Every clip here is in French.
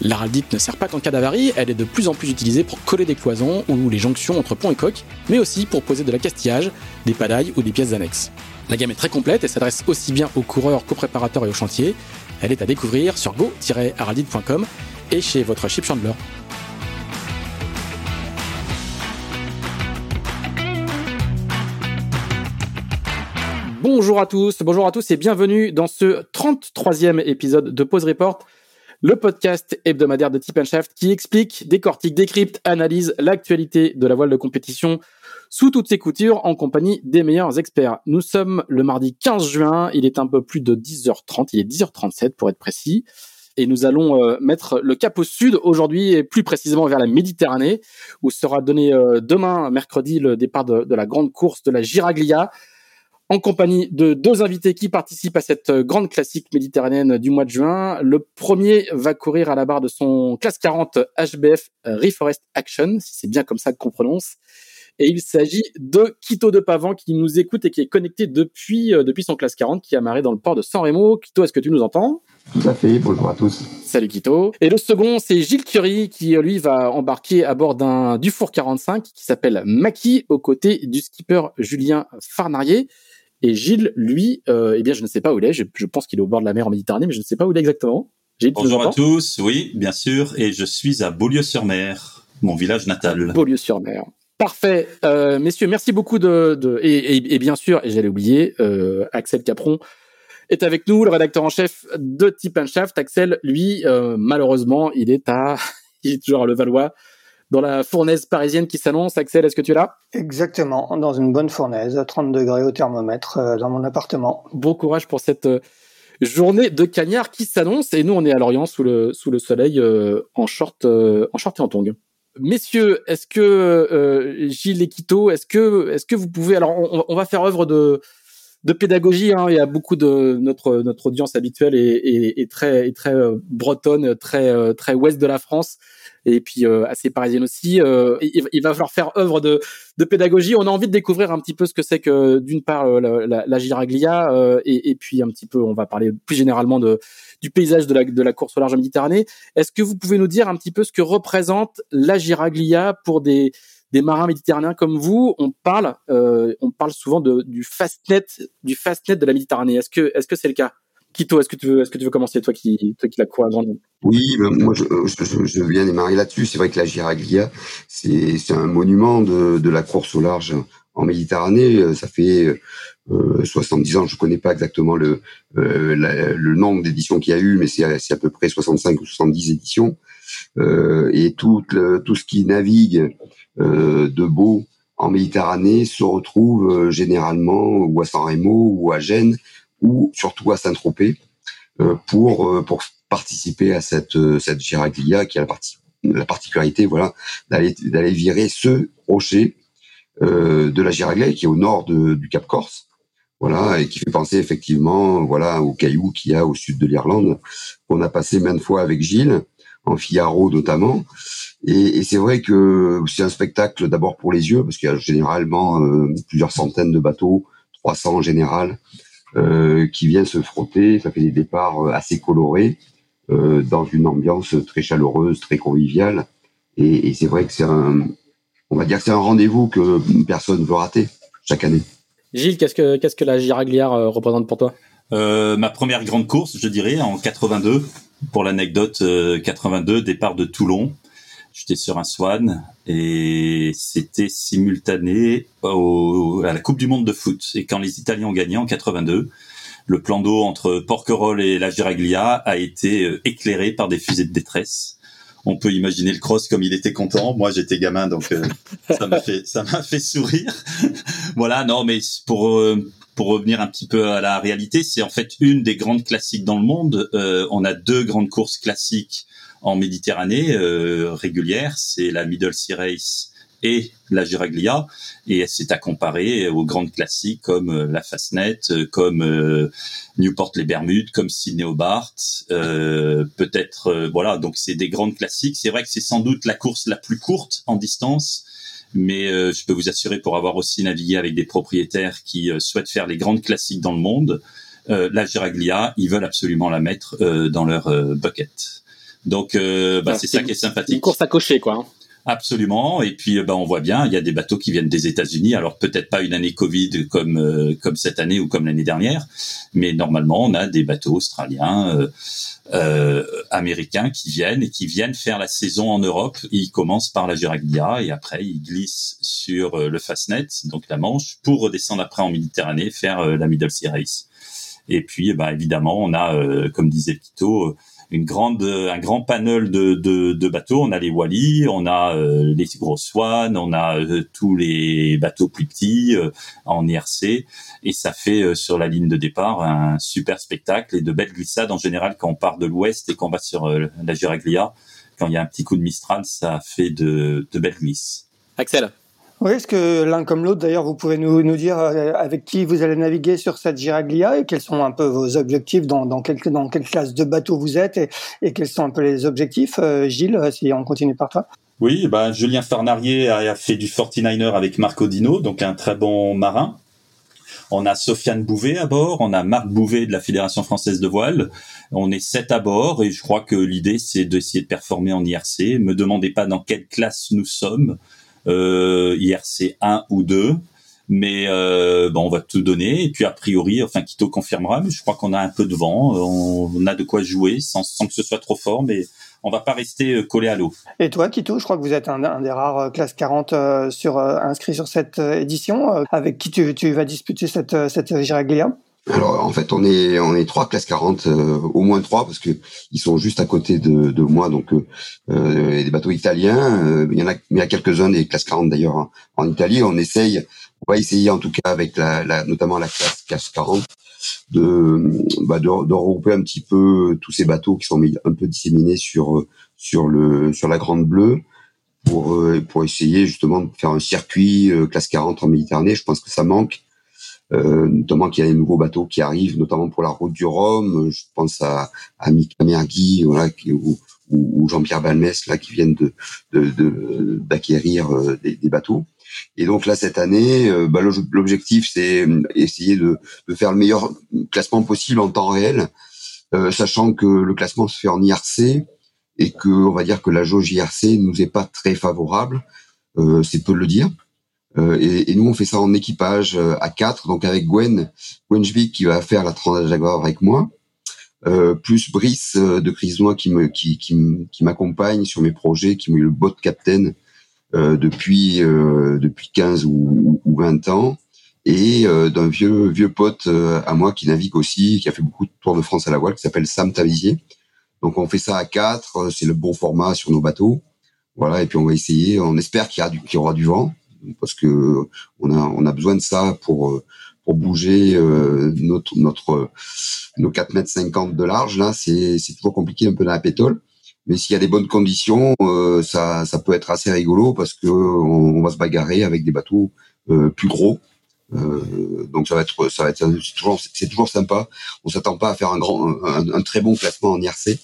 L'araldite ne sert pas qu'en cas d'avarie, elle est de plus en plus utilisée pour coller des cloisons ou les jonctions entre pont et coque, mais aussi pour poser de l'accastillage, des padailles ou des pièces annexes. La gamme est très complète et s'adresse aussi bien aux coureurs qu'aux préparateurs et aux chantiers. Elle est à découvrir sur go-araldite.com et chez votre chip chandler. Bonjour à tous, bonjour à tous et bienvenue dans ce 33e épisode de Pause Report le podcast hebdomadaire de Tip Shaft qui explique, décortique, décrypte, analyse l'actualité de la voile de compétition sous toutes ses coutures en compagnie des meilleurs experts. Nous sommes le mardi 15 juin, il est un peu plus de 10h30, il est 10h37 pour être précis. Et nous allons euh, mettre le cap au sud aujourd'hui et plus précisément vers la Méditerranée où sera donné euh, demain, mercredi, le départ de la grande course de la Giraglia en compagnie de deux invités qui participent à cette grande classique méditerranéenne du mois de juin. Le premier va courir à la barre de son classe 40 HBF Reforest Action, si c'est bien comme ça qu'on prononce. Et il s'agit de Quito de Pavan qui nous écoute et qui est connecté depuis, euh, depuis son classe 40 qui a marré dans le port de San Remo. Quito, est-ce que tu nous entends? Tout à fait, bonjour à tous. Salut Quito. Et le second, c'est Gilles Curie qui, lui, va embarquer à bord d'un Dufour 45 qui s'appelle Maki aux côtés du skipper Julien Farnarier. Et Gilles, lui, euh, eh bien, je ne sais pas où il est. Je, pense qu'il est au bord de la mer en Méditerranée, mais je ne sais pas où il est exactement. Bonjour à tous. Oui, bien sûr. Et je suis à Beaulieu-sur-Mer, mon village natal. Beaulieu-sur-Mer. Parfait. Euh, messieurs, merci beaucoup de... de et, et, bien sûr, et j'allais oublier, euh, Axel Capron est avec nous, le rédacteur en chef de Tip Shaft. Axel, lui, euh, malheureusement, il est à... il est toujours à Levallois dans la fournaise parisienne qui s'annonce. Axel, est-ce que tu es là? Exactement, dans une bonne fournaise, à 30 degrés au thermomètre, euh, dans mon appartement. Bon courage pour cette euh, journée de cagnard qui s'annonce. Et nous, on est à Lorient sous le, sous le soleil euh, en, short, en short et en tongs. Messieurs, est-ce que Gilles et Quito, est-ce que, est-ce que vous pouvez... Alors, on, on va faire œuvre de de pédagogie. Hein. Il y a beaucoup de notre notre audience habituelle est, très est très bretonne, très très ouest de la France et puis euh, assez parisienne aussi. Euh, il, va falloir faire œuvre de, de pédagogie. On a envie de découvrir un petit peu ce que c'est que d'une part euh, la, la, giraglia et, et, puis un petit peu, on va parler plus généralement de du paysage de la, de la course au large Méditerranée. Est-ce que vous pouvez nous dire un petit peu ce que représente la giraglia pour des des marins méditerranéens comme vous, on parle, on parle souvent du fastnet, du de la Méditerranée. Est-ce que, est-ce que c'est le cas? Kito, est-ce que tu veux, est-ce que tu veux commencer, toi qui, toi qui Oui, ben, moi je, je, je, viens démarrer là-dessus. C'est vrai que la Giraglia, c'est, un monument de, la course au large en Méditerranée. Ça fait euh, 70 ans, je connais pas exactement le, euh, nombre d'éditions qu'il y a eu, mais c'est à peu près 65 ou 70 éditions. Euh, et tout, tout ce qui navigue euh, de beau en Méditerranée se retrouve euh, généralement ou à San Remo ou à Gênes ou surtout à Saint-Tropez euh, pour euh, pour participer à cette euh, cette Giraglia qui a la, partie, la particularité voilà d'aller d'aller virer ce rocher de la Giraglia qui est au nord de, du Cap Corse voilà et qui fait penser effectivement voilà aux cailloux qu'il y a au sud de l'Irlande qu'on a passé maintes fois avec Gilles en Figaro notamment et, et c'est vrai que c'est un spectacle d'abord pour les yeux parce qu'il y a généralement plusieurs centaines de bateaux 300 en général euh, qui vient se frotter. Ça fait des départs euh, assez colorés euh, dans une ambiance très chaleureuse, très conviviale. Et, et c'est vrai que c'est un, on va dire, c'est un rendez-vous que personne veut rater chaque année. Gilles, qu'est-ce que qu'est-ce que la Giraglière représente pour toi? Euh, Ma première grande course, je dirais, en 82. Pour l'anecdote, 82, départ de Toulon J'étais sur un Swan et c'était simultané au, à la Coupe du Monde de foot. Et quand les Italiens ont gagné en 82, le plan d'eau entre Porquerolles et la Giraglia a été euh, éclairé par des fusées de détresse. On peut imaginer le cross comme il était content. Moi, j'étais gamin, donc euh, ça m'a fait ça m'a fait sourire. voilà, non, mais pour euh, pour revenir un petit peu à la réalité, c'est en fait une des grandes classiques dans le monde. on a deux grandes courses classiques en Méditerranée euh, régulière, c'est la Middle Sea Race et la Giraglia, et c'est à comparer aux grandes classiques comme euh, la Fastnet, euh, comme Newport les Bermudes, comme Sydney Hobart, peut-être voilà. Donc c'est des grandes classiques. C'est vrai que c'est sans doute la course la plus courte en distance, mais je peux vous assurer pour avoir aussi navigué avec des propriétaires qui souhaitent faire les grandes classiques dans le monde, la Giraglia, ils veulent absolument la mettre dans leur bucket. Donc, euh, bah, c'est ça qui est sympathique. Une course à cocher, quoi. Absolument. Et puis, bah, on voit bien, il y a des bateaux qui viennent des États-Unis. Alors peut-être pas une année Covid comme euh, comme cette année ou comme l'année dernière, mais normalement, on a des bateaux australiens, euh, euh, américains qui viennent et qui viennent faire la saison en Europe. Ils commencent par la Giraglia et après ils glissent sur le Fastnet, donc la Manche, pour redescendre après en Méditerranée, faire la Middle Sea Race. Et puis, bah, évidemment, on a, comme disait Quito, une grande, un grand panel de, de, de bateaux. On a les Wally, on a euh, les gros Swan, on a euh, tous les bateaux plus petits euh, en IRC, et ça fait sur la ligne de départ un super spectacle et de belles glissades en général quand on part de l'ouest et qu'on va sur la Giraglia. Quand il y a un petit coup de Mistral, ça fait de, de belles glisses. Axel. Oui, est-ce que l'un comme l'autre, d'ailleurs, vous pouvez nous, dire euh, avec qui vous allez naviguer sur cette Giraglia et quels sont un peu vos objectifs, dans, dans, quelle, dans quelle classe de bateau vous êtes et, quels sont un peu les objectifs euh, Gilles, euh, si on continue par toi Oui, bah, Julien Farnarier a fait du 49er avec Marco Dino, donc un très bon marin. On a Sofiane Bouvet à bord, on a Marc Bouvet de la Fédération française de voile. On est sept à bord et je crois que l'idée c'est d'essayer de performer en IRC. Me demandez pas dans quelle classe nous sommes euh, IRC 1 ou 2 mais euh, bon, on va tout donner et puis a priori, enfin Quito confirmera, mais je crois qu'on a un peu de vent, on, a de quoi jouer sans, sans, que ce soit trop fort, mais on va pas rester euh, collé à l'eau. Et toi, Quito, je crois que vous êtes un, des rares euh, classe 40 euh, sur inscrit sur cette édition. avec qui tu, tu vas disputer cette cette Giraglia alors en fait on est on est trois classes 40, euh, au moins trois parce que ils sont juste à côté de, de moi donc euh, euh des bateaux italiens. Euh, il y en a il y a quelques uns des classes 40 d'ailleurs en, Italie. On essaye, on va essayer en tout cas avec la, la notamment la classe classe 40 de bah, de, de regrouper un petit peu tous ces bateaux qui sont un peu disséminés sur sur le sur la Grande Bleue pour pour essayer justement de faire un circuit classe 40 en Méditerranée. Je pense que ça manque euh, notamment qu'il y a des nouveaux bateaux qui arrivent, notamment pour la route du Rhum. Je pense à, à Mika voilà, ou, ou Jean-Pierre Balmès, là, qui viennent de d'acquérir de, euh, des, des, bateaux. Et donc là, cette année, euh, bah, l'objectif, c'est essayer de, de, faire le meilleur classement possible en temps réel, euh, sachant que le classement se fait en IRC et que, on va dire que la jauge IRC nous est pas très favorable. Euh, c'est peu de le dire. Euh, et, et, nous, on fait ça en équipage euh, à quatre, donc avec Gwen, Gwen qui va faire la Transat Jaguar avec moi, euh, plus Brice euh, de Crisnois qui me qui, qui, m'accompagne sur mes projets, qui est le bot captain euh, depuis depuis 15 ou, ou, 20 ans, et d'un vieux vieux pote à moi qui navigue aussi, qui a fait beaucoup de tours de France à la voile, qui s'appelle Sam Tavizier. Donc on fait ça à quatre, c'est le bon format sur nos bateaux. Voilà, et puis on va essayer, on espère qu'il y, a qu'il y aura du vent parce que on a on a besoin de ça pour pour bouger euh, notre notre nos 4 mètres 50 de large là c'est c'est toujours compliqué un peu dans la pétole. Mais s'il y a des bonnes conditions euh, ça ça peut être assez rigolo parce que on, va se bagarrer avec des bateaux euh, plus gros. Donc ça va être ça va être c'est toujours c'est toujours sympa. On s'attend pas à faire un grand un, un, très bon classement en IRC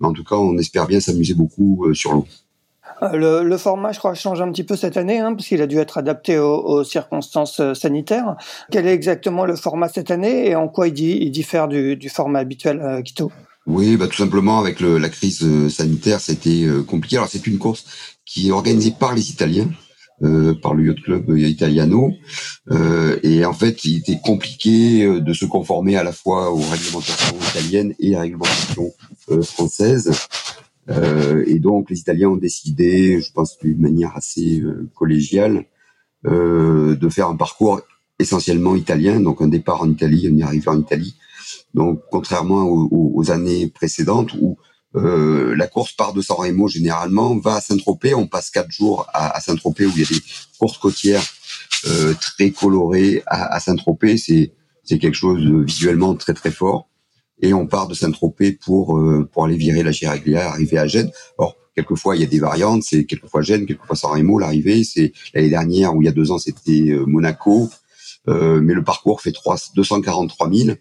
mais en tout cas on espère bien s'amuser beaucoup sur l'eau le, le, format, je crois, change un petit peu cette année, hein, parce qu'il a dû être adapté aux, circonstances euh, sanitaires. Quel est exactement le format cette année et en quoi il, diffère du, format habituel, euh, Quito? Oui, bah, tout simplement avec la crise euh, sanitaire, c'était euh, compliqué. Alors c'est une course qui est organisée par les Italiens. Euh, par le yacht club Italiano euh, et en fait il était compliqué de se conformer à la fois aux réglementations italiennes et à la réglementation française et donc les Italiens ont décidé, je pense d'une manière assez collégiale, de faire un parcours essentiellement italien, donc un départ en Italie, une arrivée en Italie. Donc contrairement aux, années précédentes où la course part de San Remo généralement, va à Saint-Tropez, on passe quatre jours à, à Saint-Tropez où il y a des courses côtières euh, très coloré à, à Saint-Tropez. C'est c'est quelque chose de visuellement très très fort. Et on part de Saint-Tropez pour euh, pour aller virer la Giraglia, arriver à Gênes. Alors quelquefois il y a des variantes, c'est quelquefois Gênes, quelquefois San Remo l'arrivée. C'est l'année dernière ou il y a deux ans c'était euh, Monaco. Euh, mais le parcours fait 3, 243 000.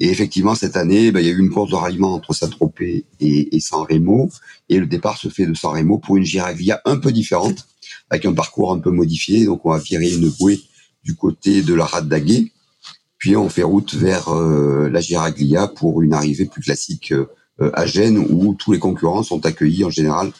Et effectivement, cette année, ben, il y a eu une course de ralliement entre Saint-Tropez et, et San Remo. Et le départ se fait de San Remo pour une Giraglia un peu différente avec un parcours un peu modifié. Donc on va virer une bouée du côté de la rade d'Aguet, puis on fait route vers euh, la Giraglia pour une arrivée plus classique euh, à Gênes où tous les concurrents sont accueillis en général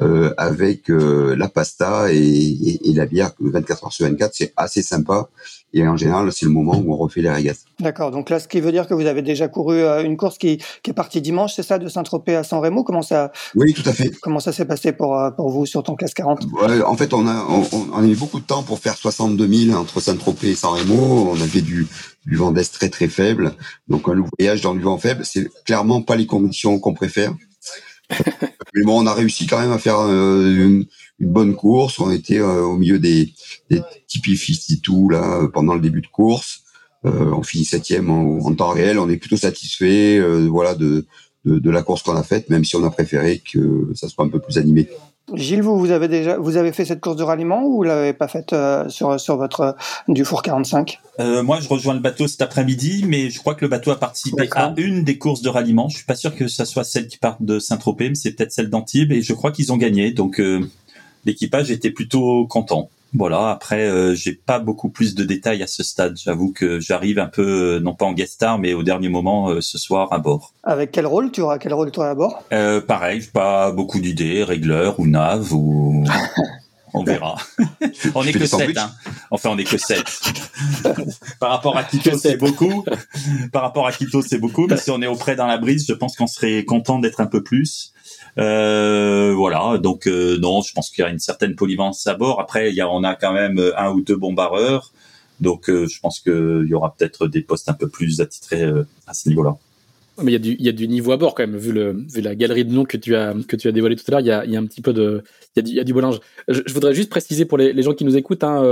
euh, avec la pasta et, et, et, la bière 24 heures sur 24. C'est assez sympa et en général, c'est le moment où on refait les régates. D'accord. Donc là, ce qui veut dire que vous avez déjà couru euh, une course qui, qui est partie dimanche, c'est ça, de Saint-Tropez à San Remo Comment ça Oui, tout à fait. Comment ça s'est passé pour, euh, pour vous sur ton classe 40 ouais, En fait, on a, on, on, a mis beaucoup de temps pour faire 62 000 entre Saint-Tropez et San Remo. On avait du, du vent d'est très très faible. Donc un voyage dans du vent faible, c'est clairement pas les conditions qu'on préfère. Mais bon, on a réussi quand même à faire euh, une, bonne course. On était euh, au milieu des, des Tipeee tout là pendant le début de course. Euh, on finit septième en, temps réel. On est plutôt satisfait, voilà, de, de, de, la course qu'on a faite, même si on a préféré que ça soit un peu plus animé. Gilles, vous, vous avez déjà vous avez fait cette course de ralliement ou vous l'avez pas faite euh, sur sur votre euh, Dufour 45 euh, Moi, je rejoins le bateau cet après-midi, mais je crois que le bateau a participé à une des courses de ralliement. Je suis pas sûr que ça soit celle qui part de Saint-Tropez, mais c'est peut-être celle d'Antibes, et je crois qu'ils ont gagné. Donc euh, l'équipage était plutôt content. Voilà. Après, euh, j'ai pas beaucoup plus de détails à ce stade. J'avoue que j'arrive un peu, euh, non pas en guest star, mais au dernier moment euh, ce soir à bord. Avec quel rôle Tu auras quel rôle toi à bord? Euh, Pareil, pas beaucoup d'idées, régleur ou nave ou. On verra. on est que 7, hein. Enfin, on est que 7. Par rapport à Quito, c'est beaucoup. Par rapport à Quito, c'est beaucoup. Mais si on est auprès dans la brise, je pense qu'on serait content d'être un peu plus. Euh, voilà, donc euh, non, je pense qu'il y a une certaine polyvalence à bord. Après, il y a, on a quand même euh, un ou deux bombardeurs, donc euh, je pense qu'il y aura peut-être des postes un peu plus attitrés à ce niveau-là. Mais il y, a du, niveau à bord quand même, vu, la galerie de noms que tu as, que tout à l'heure, il y a, un petit peu de, il y a du, il. Je, voudrais juste préciser pour les, gens qui nous écoutent, hein,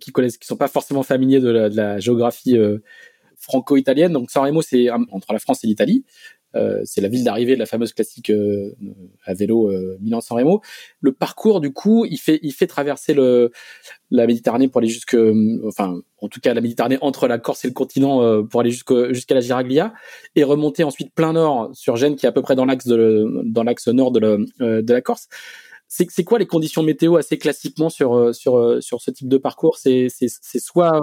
qui connaissent, qui sont pas forcément familiers de la, de la géographie franco-italienne. Donc San Remo, c'est entre la France et l'Italie. Euh, c'est la ville d'arrivée de la fameuse classique euh, à vélo euh, Milan-San Remo. Le parcours, du coup, il fait, il fait traverser le, la Méditerranée pour aller jusque, enfin, en tout cas la Méditerranée entre la Corse et le continent euh, pour aller jusqu'à la Giraglia et remonter ensuite plein nord sur Gênes, qui est à peu près dans l'axe dans l'axe nord de, le, euh, de la Corse. C'est, quoi les conditions météo assez classiquement sur sur sur ce type de parcours? C'est soit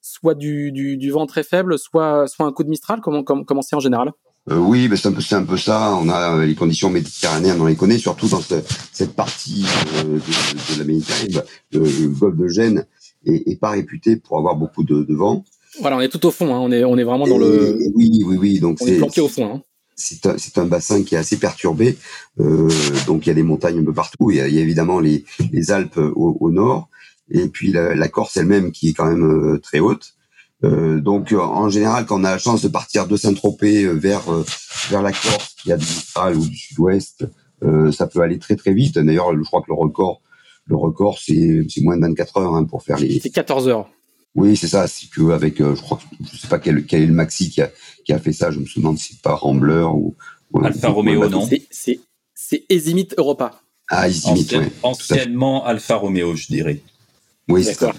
soit du, du, du vent très faible, soit soit un coup de mistral? Comment, comment c'est en général? Euh, oui, ben c'est un peu c'est un peu ça. On a euh, les conditions méditerranéennes, on les connaît, surtout dans ce, cette partie euh, de, de, la Méditerranée. Le, le, golfe de Gênes est, est, pas réputé pour avoir beaucoup de, de, vent. Voilà, on est tout au fond. Hein. On est on est vraiment dans et, le. Oui, oui, oui. Donc on est, planqué au fond. Hein. C'est un, c'est un bassin qui est assez perturbé. Euh, donc il y a des montagnes un peu partout. Il y a, il y a évidemment les, les Alpes au, au, nord, et puis la, la Corse elle-même qui est quand même très haute. Euh, donc en général, quand on a la chance de partir de Saint-Tropez vers vers la Corse, qui a du Mistral ou du Sud-Ouest, euh, ça peut aller très très vite. D'ailleurs, je crois que le record, le record, c'est c'est moins de 24 heures hein, pour faire les. C'est 14 heures. Oui, c'est ça. C'est que avec, euh, je crois, je sais pas quel quel est le maxi qui a qui a fait ça. Je me souviens si c'est pas Rambler ou. ou Alfa Romeo, non C'est c'est Ezimit Europa. Ah, Ezimit, Ancien, ouais. Anciennement Alfa Romeo, je dirais. Oui, c'est ça.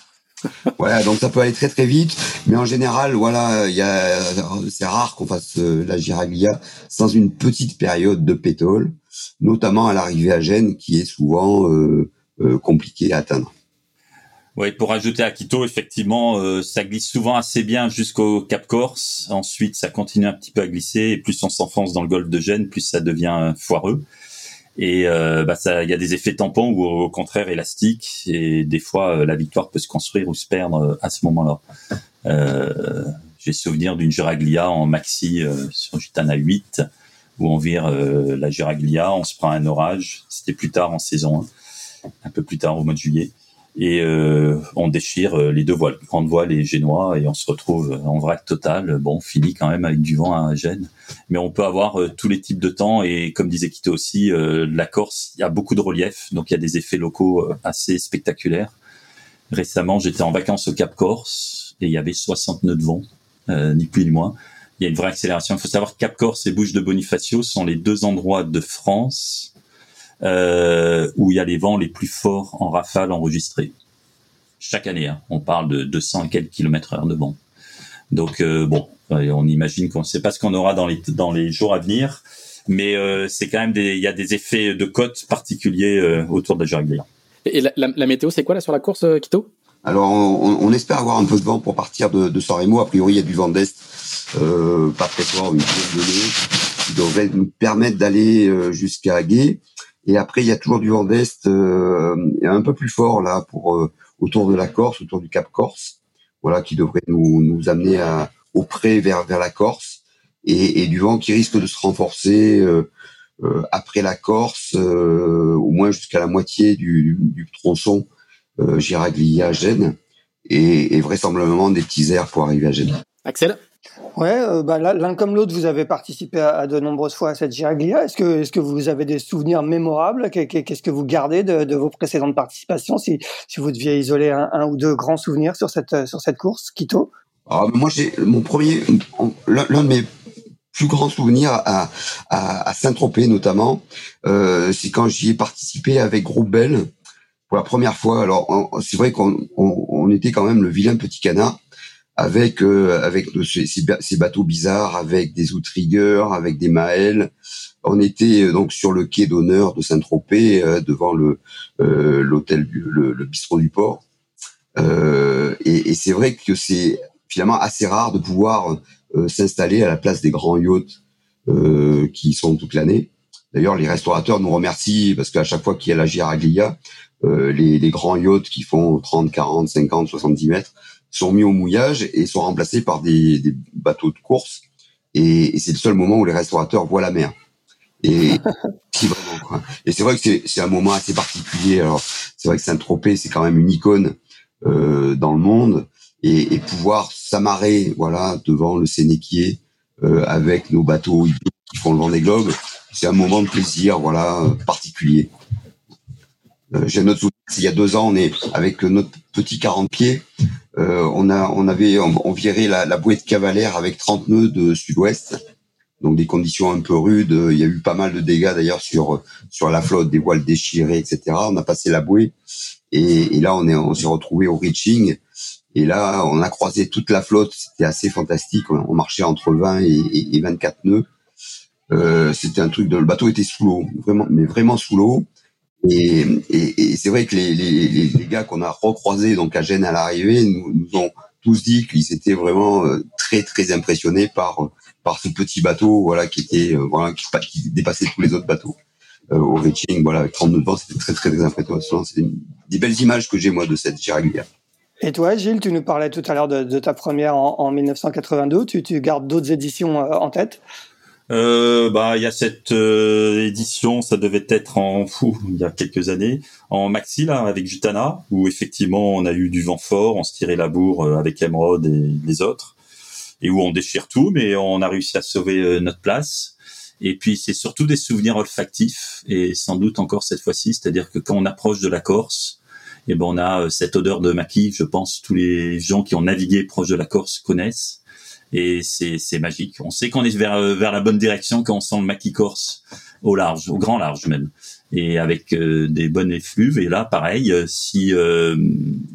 Voilà, donc ça peut aller très très vite, mais en général, voilà, il y a, c'est rare qu'on fasse euh, la Giraglia sans une petite période de pétole, notamment à l'arrivée à Gênes, qui est souvent euh, euh, compliqué à atteindre. Oui, pour ajouter à Quito, effectivement, euh, ça glisse souvent assez bien jusqu'au Cap Corse. Ensuite, ça continue un petit peu à glisser, et plus on s'enfonce dans le golfe de Gênes, plus ça devient foireux. Et euh, bah ça, il y a des effets tampons ou au contraire élastiques. Et des fois, euh, la victoire peut se construire ou se perdre euh, à ce moment-là. Euh, J'ai souvenir d'une Giraglia en maxi sur Gitana 8 où on vire la Giraglia, on se prend un orage. C'était plus tard en saison un peu plus tard au mois de juillet et euh, on déchire euh, les deux voiles, grande voile et génois, et on se retrouve en vrac total. Bon, on finit quand même avec du vent à Gênes, mais on peut avoir euh, tous les types de temps, et comme disait Quito aussi, la Corse, il y a beaucoup de relief, donc il y a des effets locaux assez spectaculaires. Récemment, j'étais en vacances au Cap Corse, et il y avait 60 nœuds de vent, ni plus ni moins. Il y a une vraie accélération. Il faut savoir que Cap Corse et Bouches de Bonifacio sont les deux endroits de France euh, où il y a les vents les plus forts en rafale enregistrés. Chaque année, hein, on parle de 200 et quelques kilomètres heure de vent. Donc euh, bon, euh, on imagine qu'on ne sait pas ce qu'on aura dans les dans les jours à venir, mais euh, c'est quand même des il y a des effets de côte particuliers euh, autour de la Juraglia. Et la, la, la, météo, c'est quoi là sur la course, Quito Alors on, on, espère avoir un peu de vent pour partir de, de San Remo. A priori, il y a du vent d'est, pas très fort, une dizaine de nœuds, qui devrait nous permettre d'aller jusqu'à Gay. Et après, il y a toujours du vent d'est euh, un peu plus fort là pour euh, autour de la Corse, autour du Cap Corse, voilà, qui devrait nous, nous amener à, au près vers vers la Corse, et, et du vent qui risque de se renforcer euh, après la Corse, au moins jusqu'à la moitié du, du tronçon Giraglia-Gênes, et, et vraisemblablement des petits airs pour arriver à Gênes. Axel? Ouais, euh, bah, l'un comme l'autre, vous avez participé à, de nombreuses fois à cette Giraglia. Est-ce que, est-ce que vous avez des souvenirs mémorables? Qu'est-ce que vous gardez de, vos précédentes participations? Si, si vous deviez isoler un, ou deux grands souvenirs sur cette, sur cette course, Quito ah, Moi, j'ai mon premier, l'un de mes plus grands souvenirs à, à, Saint-Tropez notamment, euh, c'est quand j'y ai participé avec Groupe pour la première fois. Alors, c'est vrai qu'on on, on était quand même le vilain petit canard avec euh, avec ces, ces, bateaux bizarres, avec des outriggers, avec des maëls. On était euh, donc sur le quai d'honneur de Saint-Tropez, euh, devant le l'hôtel, le, le, bistrot du port. et, et c'est vrai que c'est finalement assez rare de pouvoir s'installer à la place des grands yachts qui sont toute l'année. D'ailleurs, les restaurateurs nous remercient parce qu'à chaque fois qu'il y a la Giraglia, les, les grands yachts qui font 30, 40, 50, 70 mètres sont mis au mouillage et sont remplacés par des, des bateaux de course. Et, et c'est le seul moment où les restaurateurs voient la mer. Et Et c'est vrai que c'est un moment assez particulier. Alors c'est vrai que Saint-Tropez c'est quand même une icône euh, dans le monde et, et pouvoir s'amarrer voilà devant le Sénéquier euh, avec nos bateaux qui font le vent des globes, c'est un moment de plaisir voilà particulier. Euh, J'ai notre souvenir, il y a deux ans, on est avec notre petit 40 pieds, euh, on a, on avait, on, virait la, la, bouée de Cavalère avec 30 nœuds de sud-ouest, donc des conditions un peu rudes. Il y a eu pas mal de dégâts d'ailleurs sur sur la flotte, des voiles déchirées, etc. On a passé la bouée et, et là on est, on s'est retrouvé au reaching. Et là, on a croisé toute la flotte. C'était assez fantastique. On, marchait entre 20 et, et 24 nœuds. Euh, c'était un truc de, le bateau était sous l'eau, vraiment, mais vraiment sous l'eau. Et, et, et c'est vrai que les, les, les gars qu'on a recroisés donc à Gênes à l'arrivée nous, nous, ont tous dit qu'ils étaient vraiment euh, très très impressionnés par par ce petit bateau voilà qui était euh, voilà qui, qui, dépassait tous les autres bateaux euh, au reaching voilà avec 39 ans c'était très très très impressionnant c'est des belles images que j'ai moi de cette Giraglia. Et toi, Gilles, tu nous parlais tout à l'heure de, de, ta première en, en 1982. Tu, tu gardes d'autres éditions en tête? Euh, bah, il y a cette euh, édition, ça devait être en fou, il y a quelques années, en maxi là avec Jutana, où effectivement on a eu du vent fort, on se tirait la bourre euh, avec Emerald et les autres, et où on déchire tout, mais on a réussi à sauver euh, notre place. Et puis c'est surtout des souvenirs olfactifs, et sans doute encore cette fois-ci, c'est-à-dire que quand on approche de la Corse, et eh ben on a cette odeur de maquis, je pense tous les gens qui ont navigué proche de la Corse connaissent et c'est magique. On sait qu'on est vers vers la bonne direction quand on sent le maquis corse au large, au grand large même, et avec euh, des bonnes effluves. Et là, pareil, euh, si euh,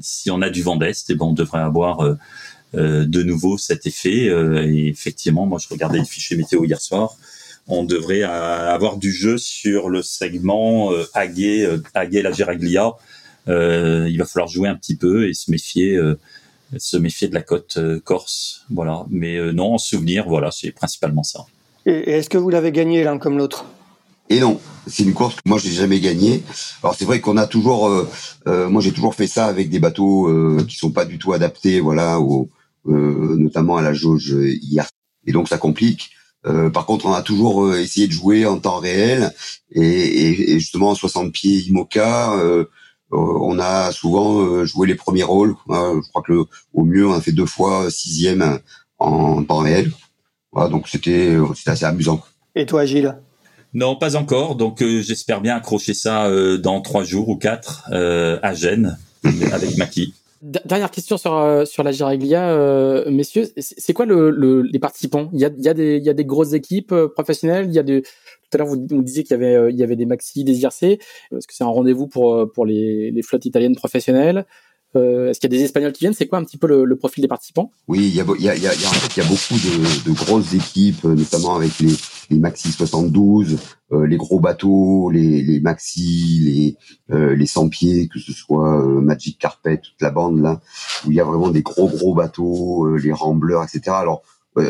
si on a du vent d'est, et eh ben on devrait avoir de nouveau cet effet. et effectivement, moi je regardais le fichier météo hier soir. On devrait avoir du jeu sur le segment euh, Aguet, la Giraglia. il va falloir jouer un petit peu et se méfier se méfier de la côte euh, corse. Voilà. Mais euh, non, en souvenir, voilà, c'est principalement ça. Et, est-ce que vous l'avez gagné l'un comme l'autre? Et non, c'est une course que moi j'ai jamais gagnée. Alors c'est vrai qu'on a toujours, euh, moi j'ai toujours fait ça avec des bateaux qui sont pas du tout adaptés, voilà, au, notamment à la jauge hier. Et donc ça complique. par contre, on a toujours essayé de jouer en temps réel et, et, justement 60 pieds IMOCA, on a souvent joué les premiers rôles. je crois que le, au mieux, on a fait deux fois sixième en temps réel. Voilà, donc c'était assez amusant. Et toi, Gilles? Non, pas encore. Donc euh, j'espère bien accrocher ça euh, dans trois jours ou quatre euh, à Gênes avec Maki. Dernière question sur sur la Giraglia, messieurs, c'est quoi le, les participants? Il y a il y a des il y a des grosses équipes professionnelles? Il y a des tout à l'heure vous, vous disiez qu'il y avait avait des maxi, des IRC. Est-ce que c'est un rendez-vous pour pour les, flottes italiennes professionnelles? Euh, Est-ce qu'il y a des Espagnols qui viennent? C'est quoi un petit peu le, profil des participants? Oui, il y a, beaucoup de, grosses équipes, euh, notamment avec les, les Maxi 72, euh, les gros bateaux, les, les Maxi, les, euh, les 100 pieds, que ce soit euh, Magic Carpet, toute la bande là, où il y a vraiment des gros gros bateaux, euh, les Ramblers, etc. Alors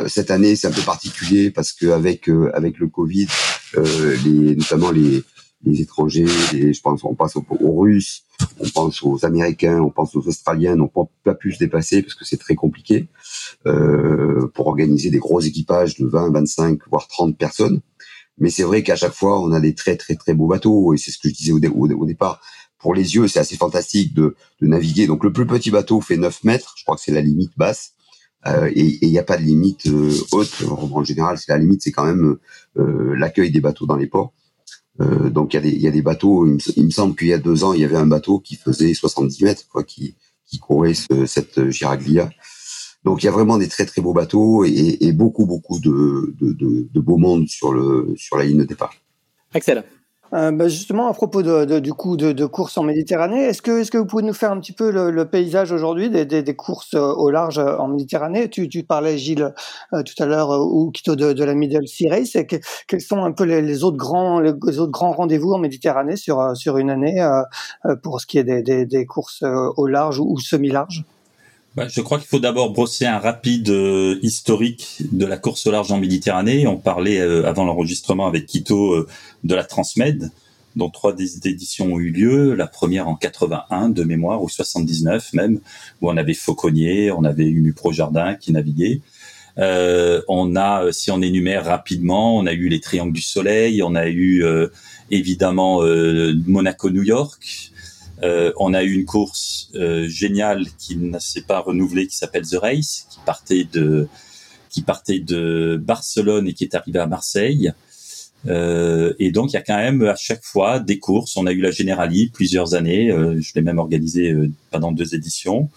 cette année, c'est un peu particulier parce que avec avec le Covid, les, notamment les les étrangers, je pense, on pense aux, Russes, on pense aux Américains, on pense aux Australiens, on peut pas pu se déplacer parce que c'est très compliqué euh, pour organiser des gros équipages de 20, 25, voire 30 personnes. Mais c'est vrai qu'à chaque fois, on a des très très très beaux bateaux et c'est ce que je disais au, au, départ. Pour les yeux, c'est assez fantastique de, de, naviguer. Donc le plus petit bateau fait 9 mètres, je crois que c'est la limite basse. Euh, et il n'y a pas de limite euh, haute. En général, c'est la limite, c'est quand même euh, l'accueil des bateaux dans les ports. Donc il y, a des, bateaux. Il me, semble qu'il y a deux ans, il y avait un bateau qui faisait 70 mètres, quoi, qui, courait ce, cette Giraglia. Donc il y a vraiment des très très beaux bateaux et, beaucoup beaucoup de, de, de, monde sur la ligne de départ. Axel. Euh, bah, justement, à propos de, de, du coup de, de courses en Méditerranée, est-ce que, est-ce que vous pouvez nous faire un petit peu le, le paysage aujourd'hui des, des, des, courses euh, au large euh, en Méditerranée? Tu, tu parlais, Gilles, euh, tout à l'heure, euh, ou Quito de, la Middle Sea Race. Et quels sont un peu les, les autres grands, les, autres grands rendez-vous en Méditerranée sur, sur une année pour ce qui est des, des, courses au large ou semi-large? Bah, je crois qu'il faut d'abord brosser un rapide historique de la course au large en Méditerranée. On parlait avant l'enregistrement avec Quito de la Transmed, dont trois éditions ont eu lieu. La première en 81 de mémoire ou 79 même, où on avait Fauconnier, on avait Pro Jardin qui naviguait. Euh, on a, si on énumère rapidement, on a eu les Triangles du Soleil, on a eu euh, évidemment euh, Monaco-New York. Euh, on a eu une course géniale qui ne s'est pas renouvelée, qui s'appelle The Race, qui partait de qui partait de Barcelone et qui est arrivée à Marseille. Euh, et donc il y a quand même à chaque fois des courses. On a eu la Generali plusieurs années. Euh, je l'ai même organisé euh, pendant deux éditions.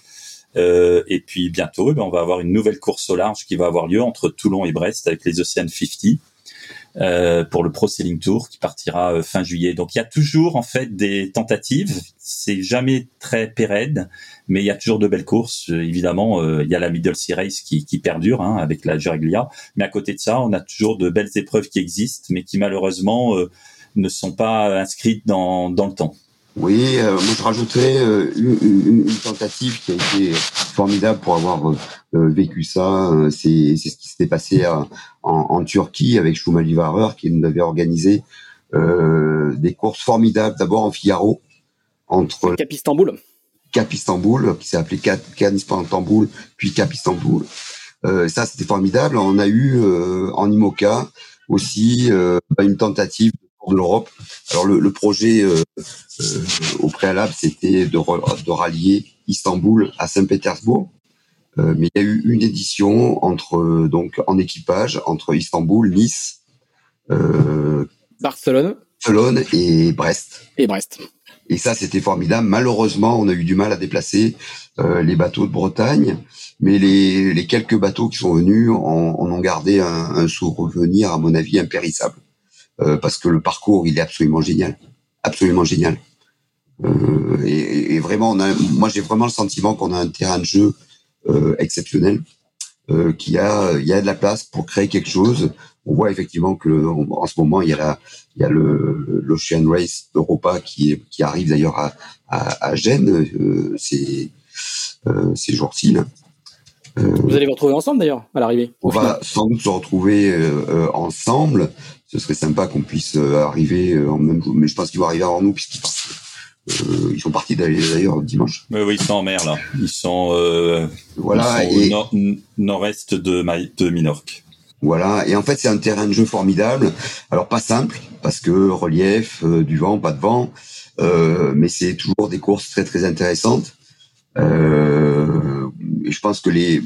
Euh, et puis bientôt, eh ben, on va avoir une nouvelle course au large qui va avoir lieu entre Toulon et Brest avec les Ocean 50 euh, pour le Pro Sailing Tour qui partira euh, fin juillet. Donc il y a toujours en fait des tentatives. C'est jamais très pérenne, mais il y a toujours de belles courses. Euh, évidemment, il y a la Middle Sea Race qui, qui perdure hein, avec la Giraglia, mais à côté de ça, on a toujours de belles épreuves qui existent, mais qui malheureusement ne sont pas inscrites dans, dans le temps. Oui, euh, moi je rajouterais euh, une, une, tentative qui a été formidable pour avoir euh, vécu ça. c'est ce qui s'était passé en, en, Turquie avec Schumacher qui nous avait organisé des courses formidables. D'abord en Figaro entre Cap Istanbul. Cap Istanbul, qui s'est appelé Cannes Istanbul, puis Cap Istanbul. ça c'était formidable. On a eu en IMOCA aussi une tentative de l'Europe. Alors le, le projet euh, euh, au préalable, c'était de, de, rallier Istanbul à Saint-Pétersbourg. Euh, mais il y a eu une édition entre donc en équipage entre Istanbul, Nice, Barcelone, Barcelone et Brest. Et Brest. Et ça, c'était formidable. Malheureusement, on a eu du mal à déplacer euh, les bateaux de Bretagne, mais les, les, quelques bateaux qui sont venus en, en ont gardé un, un souvenir, à mon avis, impérissable. Euh, parce que le parcours, il est absolument génial, absolument génial. Euh, et, et, vraiment, on a, moi, j'ai vraiment le sentiment qu'on a un terrain de jeu euh, exceptionnel, euh, qui a, il y a de la place pour créer quelque chose. On voit effectivement que en ce moment, il y a la, il y a le l'Ocean Race Europa qui, qui arrive d'ailleurs à, à, à Gênes ces, ces jours-ci. Vous allez vous retrouver ensemble d'ailleurs à l'arrivée. On va sans doute se retrouver ensemble ce serait sympa qu'on puisse euh, arriver euh, en même jour. Mais je pense qu'ils vont arriver avant nous puisqu'ils partent. Euh, ils sont partis d'ailleurs dimanche. Oui, oui, ils sont en mer là. Ils sont, euh, voilà, ils sont au nord-est de, de Minorque. Voilà, et en fait c'est un terrain de jeu formidable. Alors pas simple parce que relief, euh, du vent, pas de vent, euh, mais c'est toujours des courses très très intéressantes. Euh, et je pense que les,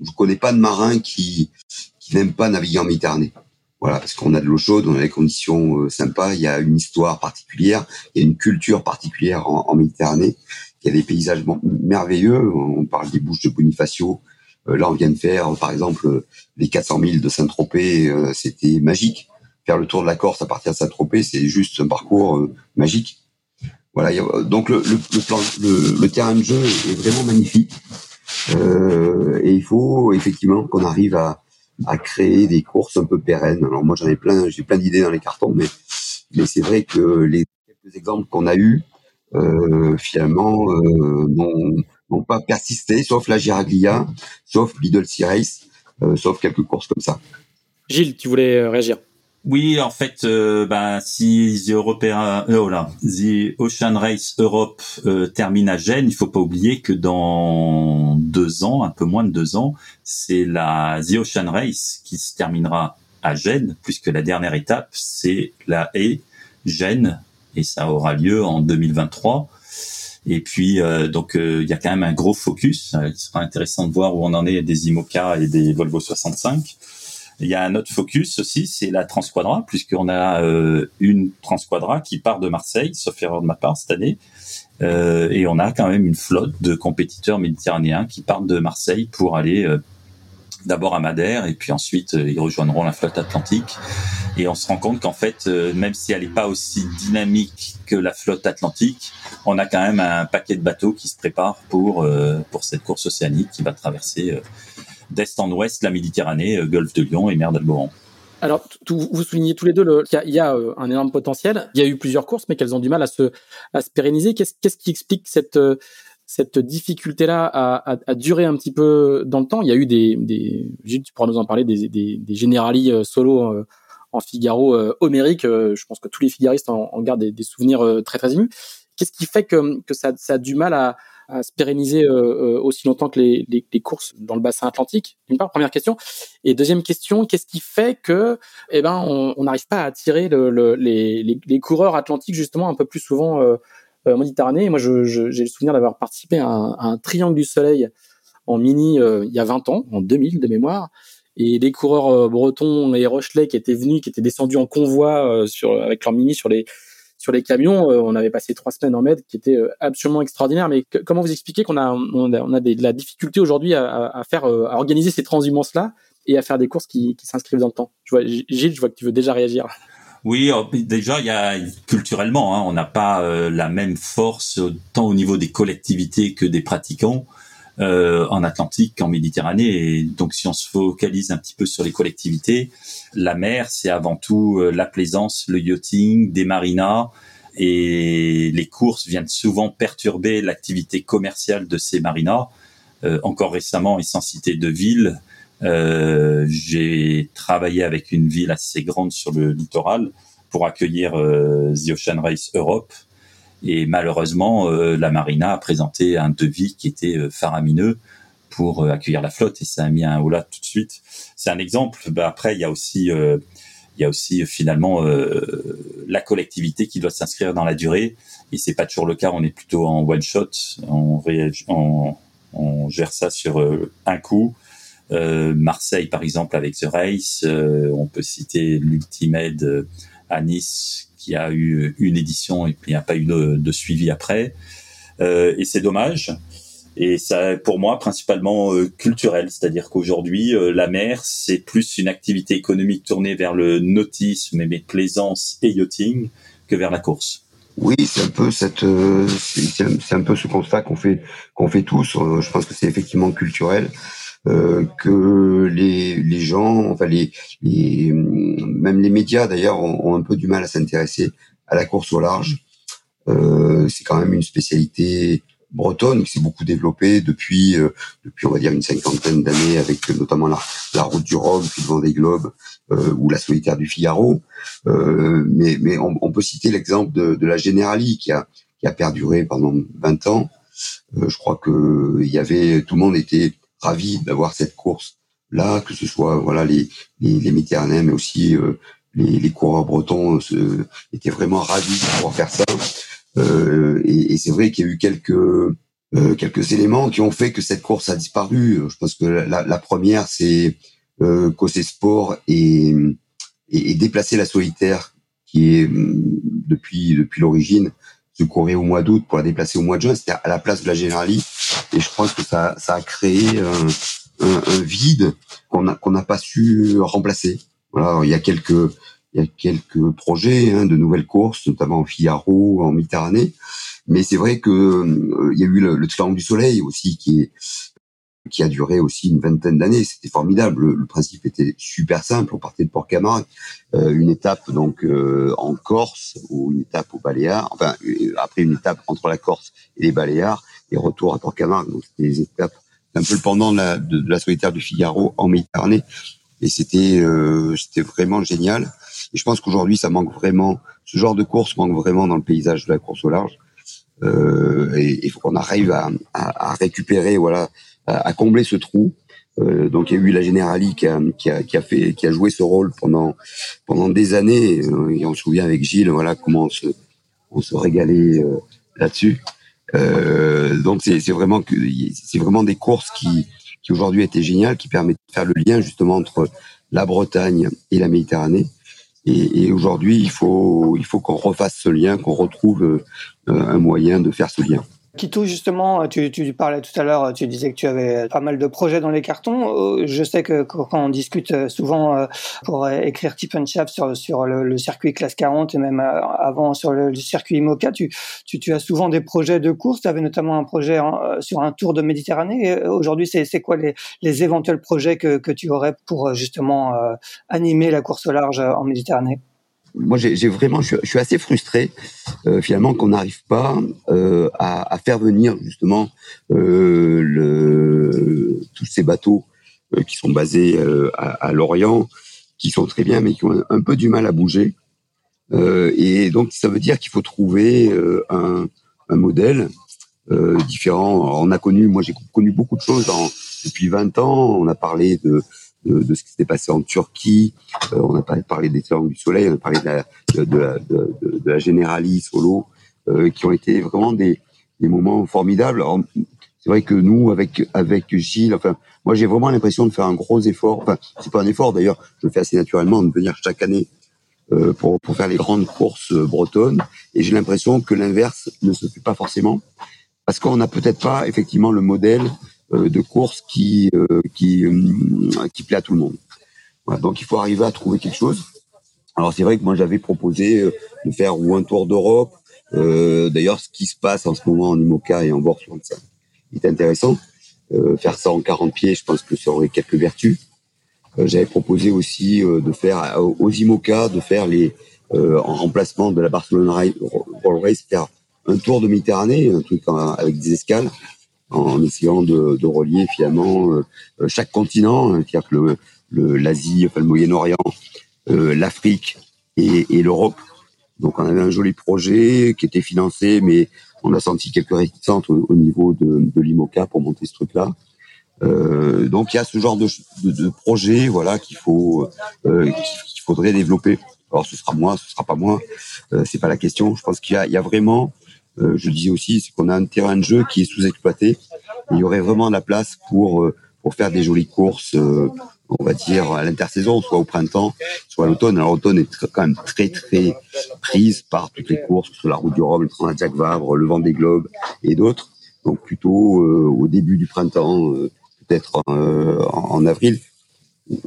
je connais pas de marin qui qui n'aime pas naviguer en Méditerranée. Voilà, parce qu'on a de l'eau chaude, on a des conditions sympas, il y a une histoire particulière, il y a une culture particulière en, en Méditerranée, il y a des paysages merveilleux. On parle des bouches de Bonifacio, euh, là, on vient de faire, par exemple, les 400 000 de Saint-Tropez, euh, c'était magique. Faire le tour de la Corse à partir de Saint-Tropez, c'est juste un parcours euh, magique. Voilà. donc le, le, plan, le, terrain de jeu est vraiment magnifique. et il faut effectivement qu'on arrive à, à créer des courses un peu pérennes. Alors moi j'en ai plein, j'ai plein d'idées dans les cartons, mais mais c'est vrai que les quelques exemples qu'on a eus, euh, finalement, euh, n'ont pas persisté, sauf la Giraglia, sauf Middle Sea Race, euh, sauf quelques courses comme ça. Gilles, tu voulais euh, réagir? Oui, en fait, euh, ben, si euh, oh The Ocean Race Europe euh, termine à Gênes, il faut pas oublier que dans deux ans, un peu moins de deux ans, c'est la The Ocean Race qui se terminera à Gênes, puisque la dernière étape, c'est la haie Gênes, et ça aura lieu en 2023. Et puis euh, donc euh, il y a quand même un gros focus. Il sera intéressant de voir où on en est des IMOCA et des Volvo 65. Il y a un autre focus aussi, c'est la Transquadra, puisqu'on a une Transquadra qui part de Marseille, sauf erreur de ma part cette année, et on a quand même une flotte de compétiteurs méditerranéens qui partent de Marseille pour aller d'abord à Madère et puis ensuite ils rejoindront la flotte atlantique. Et on se rend compte qu'en fait même si elle n'est pas aussi dynamique que la flotte atlantique on a quand même un paquet de bateaux qui se préparent pour euh, pour cette course océanique qui va traverser euh, d'est en ouest la Méditerranée, euh, Golfe de Lion et mer d'Alboran. Alors, vous soulignez tous les deux qu'il y, a, un énorme potentiel. Il y a eu plusieurs courses, mais qu'elles ont du mal à se, pérenniser. Qu'est-ce qui explique cette, cette difficulté-là à, durer un petit peu dans le temps? Il y a eu des, des Gilles, tu pourras nous en parler, des, des, solo en Figaro homérique. Je pense que tous les figaristes en, en gardent des, souvenirs très très émus. Qu'est-ce qui fait que, ça, a du mal à, à se pérenniser euh, euh, aussi longtemps que les, les, les, courses dans le bassin atlantique D'une part, première question. Et deuxième question, qu'est-ce qui fait que, eh ben, on n'arrive pas à attirer le, le, les, les, coureurs atlantiques justement un peu plus souvent euh, Méditerranée? Moi, j'ai le souvenir d'avoir participé à un, à un, triangle du soleil en mini il y a 20 ans, en 2000 de mémoire. Et les coureurs bretons et Rochelais qui étaient venus, qui étaient descendus en convoi sur, avec leur mini sur les sur les camions, euh, on avait passé trois semaines en med qui était euh, absolument extraordinaire. Mais comment vous expliquez qu'on a, on a, de la difficulté aujourd'hui à, faire, euh, à organiser ces transhumances-là et à faire des courses qui, qui s'inscrivent dans le temps? Je vois, Gilles, je vois que tu veux déjà réagir. Oui, déjà, il y a culturellement, hein, on n'a pas la même force tant au niveau des collectivités que des pratiquants euh, en Atlantique, en Méditerranée. Et donc, si on se focalise un petit peu sur les collectivités, la mer, c'est avant tout euh, la plaisance, le yachting, des marinas. Et les courses viennent souvent perturber l'activité commerciale de ces marinas. Euh, encore récemment, et sans citer de ville, euh, j'ai travaillé avec une ville assez grande sur le littoral pour accueillir euh, The Ocean Race Europe, et malheureusement, euh, la marina a présenté un devis qui était euh, faramineux pour euh, accueillir la flotte et ça a mis un haut tout de suite. C'est un exemple. Bah, après, il y a aussi, il y a aussi finalement la collectivité qui doit s'inscrire dans la durée et c'est pas toujours le cas. On est plutôt en one shot. On, on, on gère ça sur un coup. Marseille, par exemple, avec The Race. on peut citer l'Ultimate à Nice qui a eu une édition et puis il n'y a pas eu de, suivi après. Euh, et c'est dommage. Et ça, pour moi, principalement euh, culturel, c'est-à-dire qu'aujourd'hui, euh, la mer, c'est plus une activité économique tournée vers le nautisme, mais plaisance et yachting, que vers la course. Oui, c'est un peu cette, c'est un peu ce constat qu'on fait, qu'on fait tous. Je pense que c'est effectivement culturel. Euh, que les, les gens, enfin les, les même les médias d'ailleurs ont, ont, un peu du mal à s'intéresser à la course au large. Euh, c'est quand même une spécialité bretonne qui s'est beaucoup développée depuis euh, depuis on va dire une cinquantaine d'années avec notamment la, la route du Rhum, puis le Vendée Globe euh, ou la solitaire du Figaro. Euh, mais mais on, on, peut citer l'exemple de, de la Generali qui a qui a perduré pendant 20 ans. je crois que il y avait tout le monde était ravi d'avoir cette course là, que ce soit voilà les les, les Méditerranéens, mais aussi les, les coureurs bretons étaient vraiment ravis de pouvoir faire ça. et, et c'est vrai qu'il y a eu quelques quelques éléments qui ont fait que cette course a disparu. Je pense que la, la première, c'est euh, Sport et, et, déplacer la solitaire qui est depuis depuis l'origine se courait au mois d'août pour la déplacer au mois de juin, c'était à la place de la Generali et je pense que ça ça a créé un, un, un vide qu'on a qu'on n'a pas su remplacer. Voilà, il y a quelques il y a quelques projets hein, de nouvelles courses, notamment en Figaro, en Méditerranée. Mais c'est vrai que euh, y a eu le, le Triangle du Soleil aussi, qui est qui a duré aussi une vingtaine d'années. C'était formidable. Le, principe était super simple. On partait de Port-Camargue, euh, une étape donc euh, en Corse ou une étape au Baléares. Enfin, euh, après une étape entre la Corse et les Baléares et retour à Port-Camargue. Donc c'était des étapes un peu le pendant de la, de, la solitaire du Figaro en Méditerranée. Et c'était euh, c'était vraiment génial. Et je pense qu'aujourd'hui, ça manque vraiment. Ce genre de course manque vraiment dans le paysage de la course au large. Euh, et faut qu'on arrive à, à, à, récupérer voilà à, combler ce trou. Euh, donc il y a eu la Generali qui a, qui a, qui a, fait, qui a joué ce rôle pendant pendant des années. Euh, et on se souvient avec Gilles, voilà comment on se, on se régalait euh, là-dessus. Euh, donc c'est vraiment que c'est vraiment des courses qui qui aujourd'hui étaient géniales, qui permettent de faire le lien justement entre la Bretagne et la Méditerranée. Et, et aujourd'hui, il faut il faut qu'on refasse ce lien, qu'on retrouve euh, un moyen de faire ce lien. Kito, justement, tu, tu parlais tout à l'heure, tu disais que tu avais pas mal de projets dans les cartons. Euh, je sais que quand on discute euh, souvent euh, pour écrire Tip and Chap sur, sur le, circuit classe 40 et même avant sur le, circuit IMOCA, tu, tu, tu, as souvent des projets de course. Tu avais notamment un projet sur un tour de Méditerranée. Aujourd'hui, c'est quoi les, les éventuels projets que, que tu aurais pour justement animer la course au large en Méditerranée? Moi, j'ai vraiment, je, suis assez frustré euh, finalement qu'on n'arrive pas euh, à, faire venir justement euh, tous ces bateaux qui sont basés à, Lorient, qui sont très bien, mais qui ont un peu du mal à bouger. Et donc, ça veut dire qu'il faut trouver un, modèle différent. On a connu, moi, j'ai connu beaucoup de choses depuis 20 ans. On a parlé de de, de ce qui s'était passé en Turquie. Euh, on a parlé des Triangles du Soleil, on a parlé de la, de, de, de, la solo, euh, qui ont été vraiment des, des moments formidables. C'est vrai que nous, avec avec Gilles, enfin, moi j'ai vraiment l'impression de faire un gros effort. Enfin, c'est pas un effort d'ailleurs, je le fais assez naturellement de venir chaque année euh, pour pour faire les grandes courses euh, bretonnes. Et j'ai l'impression que l'inverse ne se fait pas forcément parce qu'on n'a peut-être pas effectivement le modèle de course qui euh, qui euh, qui plaît à tout le monde. Voilà, donc il faut arriver à trouver quelque chose. Alors c'est vrai que moi j'avais proposé de faire ou un tour d'Europe. D'ailleurs, ce qui se passe en ce moment en IMOCA et en bord ça est intéressant. faire ça en 40 pieds, je pense que ça aurait quelques vertus. J'avais proposé aussi de faire aux IMOCA, de faire les en remplacement de la Barcelone Roll Race, faire un tour de Méditerranée, un truc avec des escales, en essayant de, relier finalement euh, chaque continent, hein, c'est-à-dire que le, l'Asie, enfin le Moyen-Orient, euh, l'Afrique et, l'Europe. Donc on avait un joli projet qui était financé, mais on a senti quelques réticences au, au niveau de, l'IMOCA pour monter ce truc-là. Euh, donc il y a ce genre de, projet, voilà, qu'il faut, euh, qu'il faudrait développer. Alors ce sera moi, ce sera pas moi, euh, c'est pas la question. Je pense qu'il y a vraiment euh, je disais aussi, c'est qu'on a un terrain de jeu qui est sous-exploité. Il y aurait vraiment la place pour euh, pour faire des jolies courses, euh, on va dire à l'intersaison, soit au printemps, soit à l'automne. Alors l'automne est quand même très très prise par toutes les courses, sur la route du Rhum, le Transat Jacques Vabre, le Vent des Globes et d'autres. Donc plutôt au début du printemps, peut-être en, avril,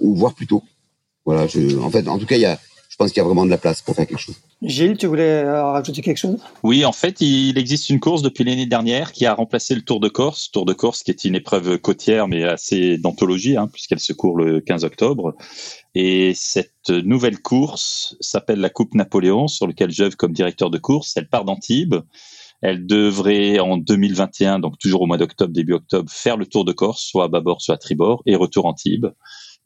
ou, voire plus tôt. Voilà. En fait, en tout cas, il y a je pense qu'il y a vraiment de la place pour faire quelque chose. Gilles, tu voulais euh, rajouter quelque chose? Oui, en fait, il existe une course depuis l'année dernière qui a remplacé le Tour de Corse. Tour de Corse qui est une épreuve côtière, mais assez d'anthologie, hein, puisqu'elle se court le 15 octobre. Et cette nouvelle course s'appelle la Coupe Napoléon, sur laquelle j'œuvre comme directeur de course. Elle part d'Antibes. Elle devrait en 2021, donc toujours au mois d'octobre, début octobre, faire le Tour de Corse, soit à bâbord, soit à tribord, et retour Antibes.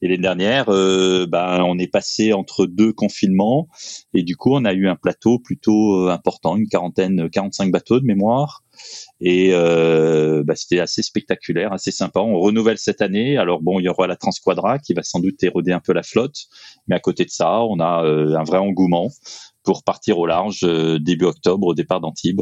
Et l'année dernière, euh, ben, on est passé entre deux confinements et du coup, on a eu un plateau plutôt euh, important, une quarantaine, 45 bateaux de mémoire. Et euh, bah, c'était assez spectaculaire, assez sympa. On renouvelle cette année. Alors bon, il y aura la Transquadra qui va sans doute éroder un peu la flotte, mais à côté de ça, on a un vrai engouement pour partir au large début octobre au départ d'Antibes.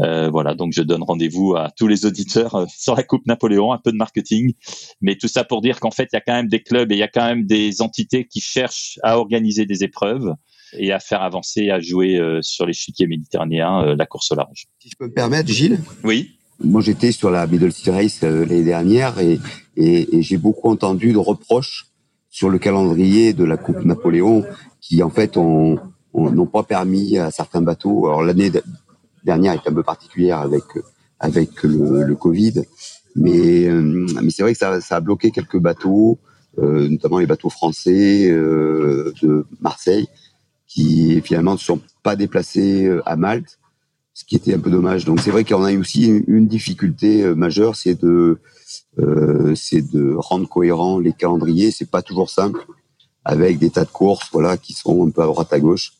Euh, voilà, donc je donne rendez-vous à tous les auditeurs euh, sur la Coupe Napoléon, un peu de marketing, mais tout ça pour dire qu'en fait, il y a quand même des clubs et il y a quand même des entités qui cherchent à organiser des épreuves et à faire avancer, à jouer euh, sur l'échiquier méditerranéen la course au large. Si je peux me permettre, Gilles Oui. Moi, j'étais sur la Middle Sea Race l'année dernière et, et, et j'ai beaucoup entendu de reproches sur le calendrier de la Coupe Napoléon qui, en fait, ont n'ont pas permis à certains bateaux. Alors l'année dernière est un peu particulière avec avec le, Covid, mais euh, mais c'est vrai que ça, ça, a bloqué quelques bateaux, euh, notamment les bateaux français euh, de Marseille, qui finalement ne sont pas déplacés à Malte, ce qui était un peu dommage. Donc c'est vrai qu'on a eu aussi une, difficulté majeure, c'est de c'est de rendre cohérent les calendriers. C'est pas toujours simple avec des tas de courses, voilà, qui sont un peu à droite à gauche.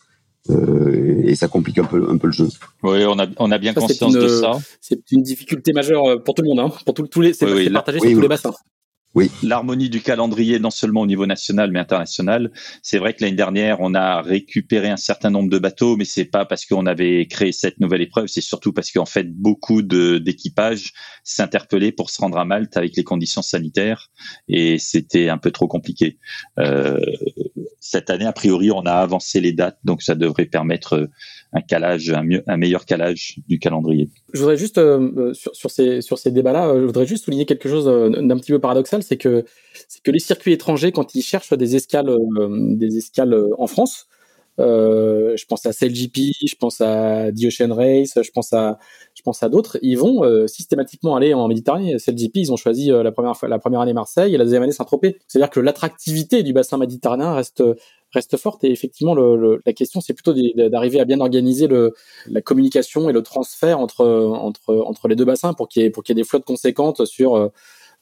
Euh, et ça complique un peu, un peu le jeu. Oui, on a, on a bien conscience de ça. C'est une difficulté majeure euh, pour tout le monde, hein, pour tous les, c'est partagé sur tous les bassins. Oui. L'harmonie du calendrier, non seulement au niveau national, mais international. C'est vrai que l'année dernière, on a récupéré un certain nombre de bateaux, mais c'est pas parce qu'on avait créé cette nouvelle épreuve, c'est surtout parce qu'en fait, beaucoup d'équipages s'interpellaient pour se rendre à Malte avec les conditions sanitaires, et c'était un peu trop compliqué. Euh, cette année, a priori, on a avancé les dates, donc ça devrait permettre un calage, un, mieux, un meilleur calage du calendrier. Je voudrais juste euh, euh, sur, ces débats-là, euh, je voudrais juste souligner quelque chose d'un petit peu paradoxal, c'est que les circuits étrangers, quand ils cherchent des escales des escales en France, je pense à CLGP, je pense à The Ocean Race, je pense à, à d'autres. Ils vont euh, systématiquement aller en Méditerranée. CLGP, ils ont choisi euh, la première fois, la première année Marseille et la deuxième année Saint-Tropez. C'est-à-dire que l'attractivité du bassin méditerranéen reste forte et effectivement le, la question c'est plutôt d'arriver à bien organiser le, la communication et le transfert entre les deux bassins pour qu'il y ait des flottes conséquentes sur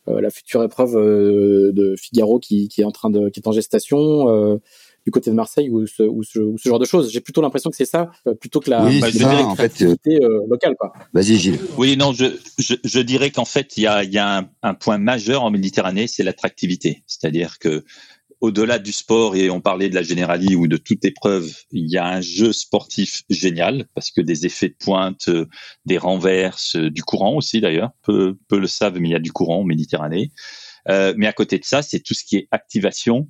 la future épreuve de Figaro qui est en train de qui est en gestation du côté de Marseille ou ce, ou ce, ou ce genre de choses. J'ai plutôt l'impression que c'est ça, euh, plutôt que la, oui, en fait, euh, euh, locale. Quoi. Vas-y Gilles. Oui, non, je, je, je dirais qu'en fait, il y a, y a un, un, point majeur en Méditerranée, c'est l'attractivité. C'est-à-dire que au-delà du sport, et on parlait de la généralie ou de toute épreuve, il y a un jeu sportif génial, parce que des effets de pointe, des renverses, du courant aussi d'ailleurs, peu, peu le savent, mais il y a du courant en Méditerranée. Euh, mais à côté de ça, c'est tout ce qui est activation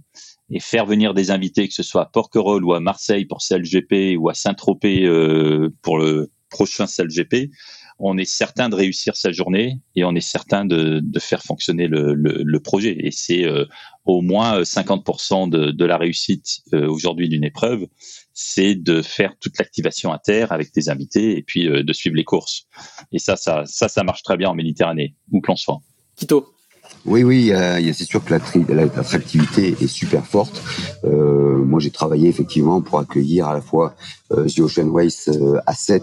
et faire venir des invités, que ce soit à Porquerolles ou à Marseille pour CLGP ou à Saint-Tropez euh, pour le prochain CLGP, on est certain de réussir sa journée et on est certain de, de faire fonctionner le, le, le projet. Et c'est euh, au moins 50% de, de, la réussite euh, aujourd'hui d'une épreuve, c'est de faire toute l'activation à terre avec des invités et puis de suivre les courses. Et ça, ça, ça, ça marche très bien en Méditerranée, où que l'on soit. Quito. Oui, oui, c'est sûr que l'attractivité est super forte. Euh, moi, j'ai travaillé effectivement pour accueillir à la fois euh, The Ocean Race euh, à 7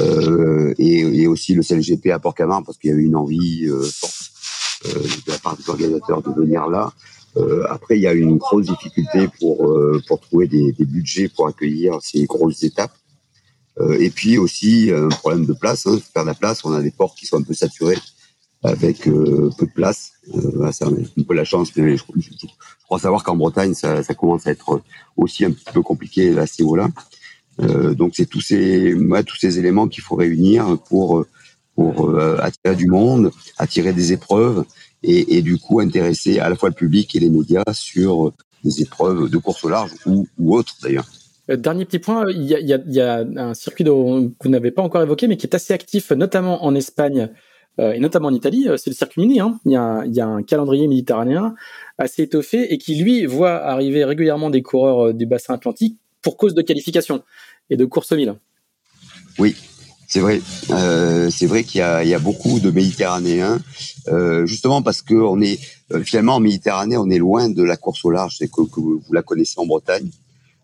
euh, et, aussi le CLGP à Port-Camargue parce qu'il y avait une envie forte de la part des organisateurs de venir là. après, il y a une grosse difficulté pour trouver des, des, budgets pour accueillir ces grosses étapes. et puis aussi un problème de place, hein, faire de la place. On a des ports qui sont un peu saturés avec euh, peu de place. Euh, c'est un peu la chance, mais je, crois savoir qu'en Bretagne, ça, commence à être aussi un peu compliqué à ce niveau-là. Euh, donc c'est tous ces tous ces éléments qu'il faut réunir pour euh, attirer du monde, attirer des épreuves et, du coup intéresser à la fois le public et les médias sur des épreuves de course au large ou, ou autres d'ailleurs. Dernier petit point, il y a, il y a, un circuit que vous n'avez pas encore évoqué, mais qui est assez actif, notamment en Espagne, et notamment en Italie, euh, c'est le circuit mini. Hein. Il, y a un, calendrier méditerranéen assez étoffé et qui, lui, voit arriver régulièrement des coureurs euh, du bassin atlantique pour cause de qualification et de course au mille. Oui, c'est vrai. Euh, c'est vrai qu'il y, a, beaucoup de Méditerranéens, euh, justement parce que on est finalement en Méditerranée, on est loin de la course au large. C'est que, vous la connaissez en Bretagne.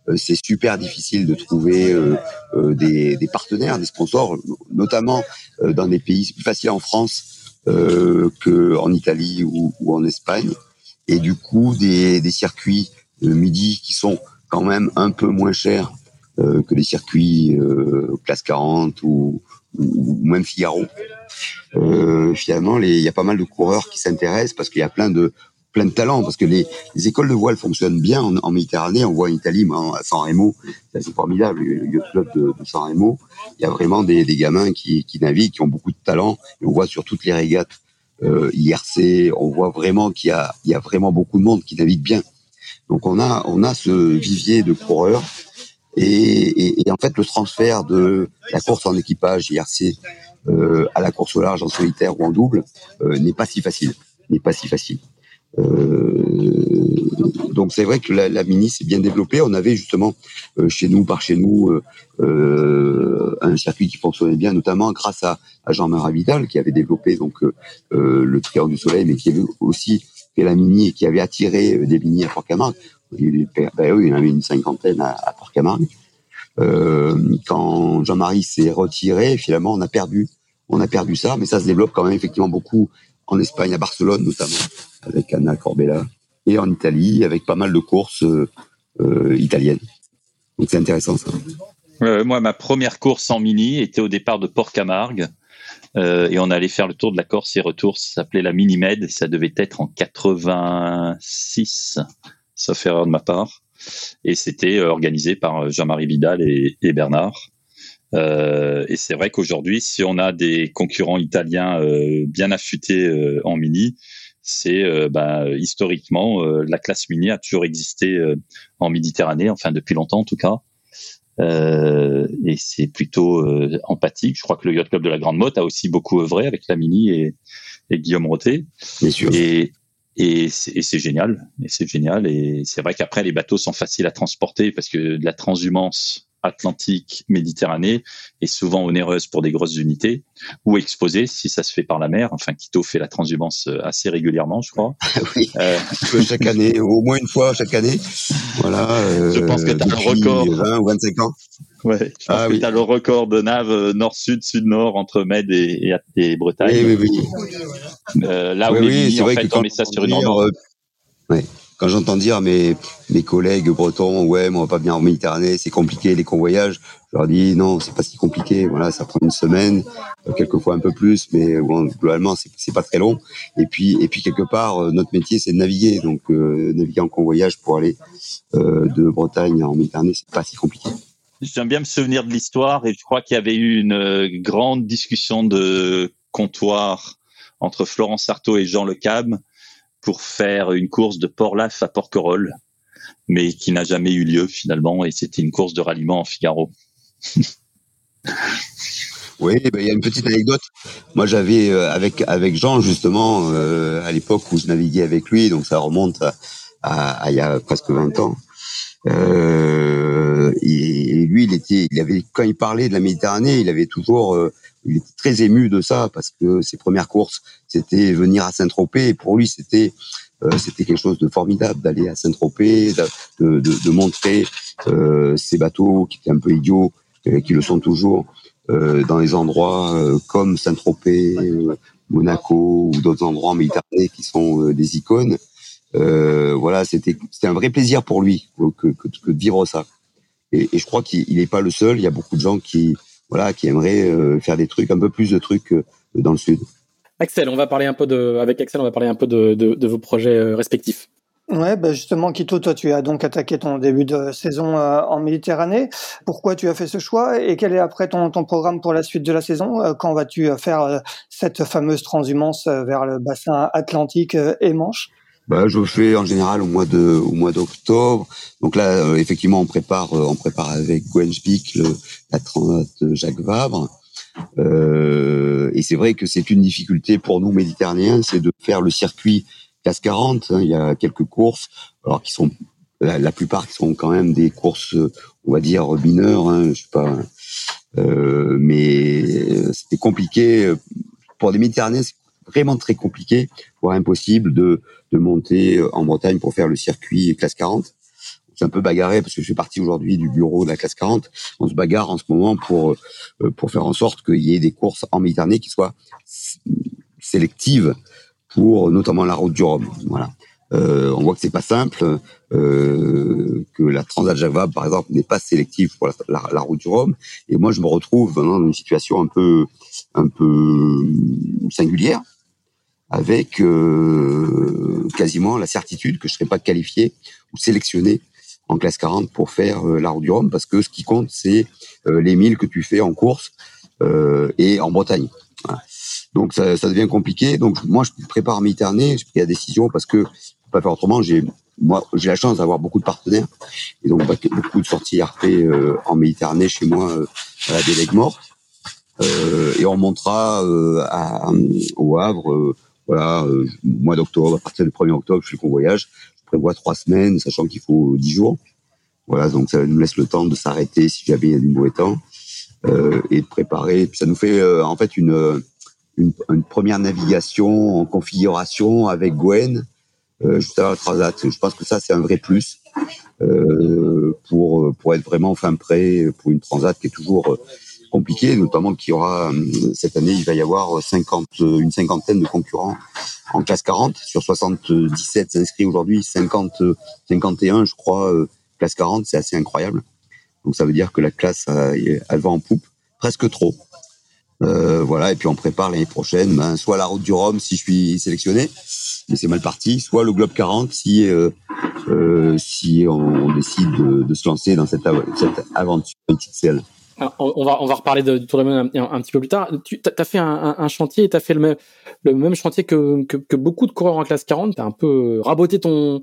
Euh, c'est super difficile de trouver euh, euh, des, des, partenaires, des sponsors, notamment dans des pays. C'est plus facile en France qu'en Italie ou, ou, en Espagne. et du coup des, des circuits midi qui sont quand même un peu moins chers que les circuits classe 40 ou, ou même Figaro. Euh, finalement, il y a pas mal de coureurs qui s'intéressent parce qu'il y a plein de plein de talents parce que les, les, écoles de voile fonctionnent bien en, en, Méditerranée. On voit en Italie, moi, à San Remo, c'est formidable, le yacht club de, de, San Remo. Il y a vraiment des, des gamins qui, qui, naviguent, qui ont beaucoup de talent. Et on voit sur toutes les régates euh, IRC, on voit vraiment qu'il y a, il y a vraiment beaucoup de monde qui navigue bien. Donc on a, on a ce vivier de coureurs et, et, et, en fait, le transfert de la course en équipage IRC euh, à la course au large en solitaire ou en double euh, n'est pas si facile. N'est pas si facile. Euh, donc c'est vrai que la, la mini s'est bien développée. On avait justement euh, chez nous, par chez nous, euh, un circuit qui fonctionnait bien, notamment grâce à, à Jean-Marie Vidal qui avait développé donc le Triangle du Soleil, mais qui avait aussi fait la mini et qui avait attiré des mini à Port-Camargue. Ben oui, il en avait une cinquantaine à, à Port-Camargue. quand Jean-Marie s'est retiré, finalement, on a perdu, on a perdu ça, mais ça se développe quand même effectivement beaucoup en Espagne, à Barcelone notamment, avec Anna Corbella, et en Italie, avec pas mal de courses euh, euh, italiennes. Donc c'est intéressant ça. Euh, moi, ma première course en mini était au départ de Port-Camargue. Et on allait faire le tour de la Corse et retour. Ça s'appelait la Mini Med. Ça devait être en 86, sauf erreur de ma part. Et c'était organisé par Jean-Marie Vidal et, Bernard. Et c'est vrai qu'aujourd'hui, si on a des concurrents italiens bien affûtés en mini, c'est euh, bah, historiquement la classe mini a toujours existé en Méditerranée, enfin depuis longtemps en tout cas. et c'est plutôt empathique. Je crois que le Yacht Club de la Grande Motte a aussi beaucoup œuvré avec la mini et, et Guillaume Roté. Bien sûr. Et, et c'est génial. Et c'est génial. Et c'est vrai qu'après les bateaux sont faciles à transporter parce que de la transhumance Atlantique, Méditerranée est souvent onéreuse pour des grosses unités ou exposée si ça se fait par la mer. Enfin, Quito fait la transhumance euh, assez régulièrement, je crois. oui, euh... chaque année, au moins une fois chaque année. Voilà. Euh, je pense que tu as le record. 20 ou 25 ans. Ouais, je pense ah, que oui. tu as le record de nave euh, nord-sud, sud-nord entre Med et, et, et Bretagne. Oui, oui, oui. Euh, là où oui, les mini, en fait, on met ça sur une euh, ouais quand j'entends dire mes mes collègues bretons, ouais, mais on va pas venir en Méditerranée, c'est compliqué les convoyages. Je leur dis non, c'est pas si compliqué. Voilà, ça prend une semaine, euh, quelquefois un peu plus, mais bon, globalement c'est c'est pas très long. Et puis et puis quelque part, euh, notre métier c'est de naviguer, donc euh, naviguer en convoyage pour aller euh, de Bretagne en Méditerranée, c'est pas si compliqué. J'aime bien me souvenir de l'histoire et je crois qu'il y avait eu une grande discussion de comptoir entre Florence Artaud et Jean Le Cab pour faire une course de Port-Laf à Porquerolles, mais qui n'a jamais eu lieu finalement, et c'était une course de ralliement en Figaro. oui, ben, il y a une petite anecdote. Moi, j'avais euh, avec avec Jean justement euh, à l'époque où je naviguais avec lui, donc ça remonte à, il y a presque 20 ans. Euh, et, lui, il était, il avait quand il parlait de la Méditerranée, il avait toujours il était très ému de ça parce que ses premières courses, c'était venir à Saint-Tropez et pour lui, c'était euh, c'était quelque chose de formidable d'aller à Saint-Tropez, de, de, de, montrer euh, ces bateaux qui étaient un peu idiots, euh, qui le sont toujours, euh, dans les endroits euh, comme Saint-Tropez, euh, Monaco ou d'autres endroits en Méditerranée qui sont des icônes. voilà, c'était un vrai plaisir pour lui que, que, que de vivre ça. Et, et je crois qu'il n'est pas le seul. Il y a beaucoup de gens qui voilà, qui aimerait euh, faire des trucs, un peu plus de trucs euh, dans le sud. Axel, on va parler un peu de, avec Axel, on va parler un peu de, de, de vos projets euh, respectifs. Ouais, bah justement, Quito, toi, tu as donc attaqué ton début de saison en Méditerranée. Pourquoi tu as fait ce choix et quel est après ton, ton programme pour la suite de la saison? Quand vas-tu faire cette fameuse transhumance vers le bassin atlantique et Manche? Bah, je fais en général au mois de au mois d'octobre. Donc là, euh, effectivement, on prépare euh, on prépare avec Gwen Spick le, la transat Jacques Vabre. Euh, et c'est vrai que c'est une difficulté pour nous méditerranéens, c'est de faire le circuit CAS 40. Hein. Il y a quelques courses, alors qui sont la, plupart qui sont quand même des courses, on va dire mineures. Hein, je sais pas, euh, mais c'était compliqué pour les Méditerranéens. Vraiment très compliqué, voire impossible de de monter euh, en Bretagne pour faire le circuit classe 40. C'est un peu bagarré parce que je fais partie aujourd'hui du bureau de la classe 40. On se bagarre en ce moment pour euh, pour faire en sorte qu'il y ait des courses en Méditerranée qui soient sélectives pour notamment la route du Rhum. Voilà. Euh, on voit que c'est pas simple, euh, que la Transat par exemple, n'est pas sélective pour la, route du Rhum. Et moi, je me retrouve dans une situation un peu, un peu singulière, avec euh, quasiment la certitude que je serais pas qualifié ou sélectionné en classe 40 pour faire la route du Rhum, parce que ce qui compte, c'est les milles que tu fais en course et en Bretagne. Donc ça, ça, devient compliqué. Donc moi, je prépare Méditerranée, je pris la décision parce que pas faire autrement. J'ai moi, j'ai la chance d'avoir beaucoup de partenaires et donc bah, beaucoup de sorties RP euh, en Méditerranée chez moi euh, à la Délègue Morte. Euh, et on montera euh, à, au Havre, euh, voilà, mois d'octobre, à partir du 1er octobre, je fais convoyage. Je prévois trois semaines, sachant qu'il faut dix jours. Voilà, donc ça nous laisse le temps de s'arrêter si jamais il y a du mauvais temps et de préparer. Puis ça nous fait en fait une, une, une, première navigation en configuration avec Gwen euh, juste avant le Transat. Je pense que ça, c'est un vrai plus euh, pour, pour être vraiment fin prêt pour une Transat qui est toujours euh, compliquée, notamment qu'il y aura cette année, il va y avoir 50, une cinquantaine de concurrents en classe 40 sur 77 inscrits aujourd'hui, 50, 51 je crois classe 40, c'est assez incroyable. Donc ça veut dire que la classe elle va en poupe, presque trop. Euh, voilà, et puis on prépare l'année prochaine, ben, soit la route du Rhum si je suis sélectionné, mais c'est mal parti, soit le Globe 40 si euh, euh, si on, décide de, se lancer dans cette, cette aventure XXL. On va on va reparler de, du Tour de un, un, petit peu plus tard. Tu as fait un, chantier, tu as fait le même le même chantier que, que, beaucoup de coureurs en classe 40. Tu as un peu raboté ton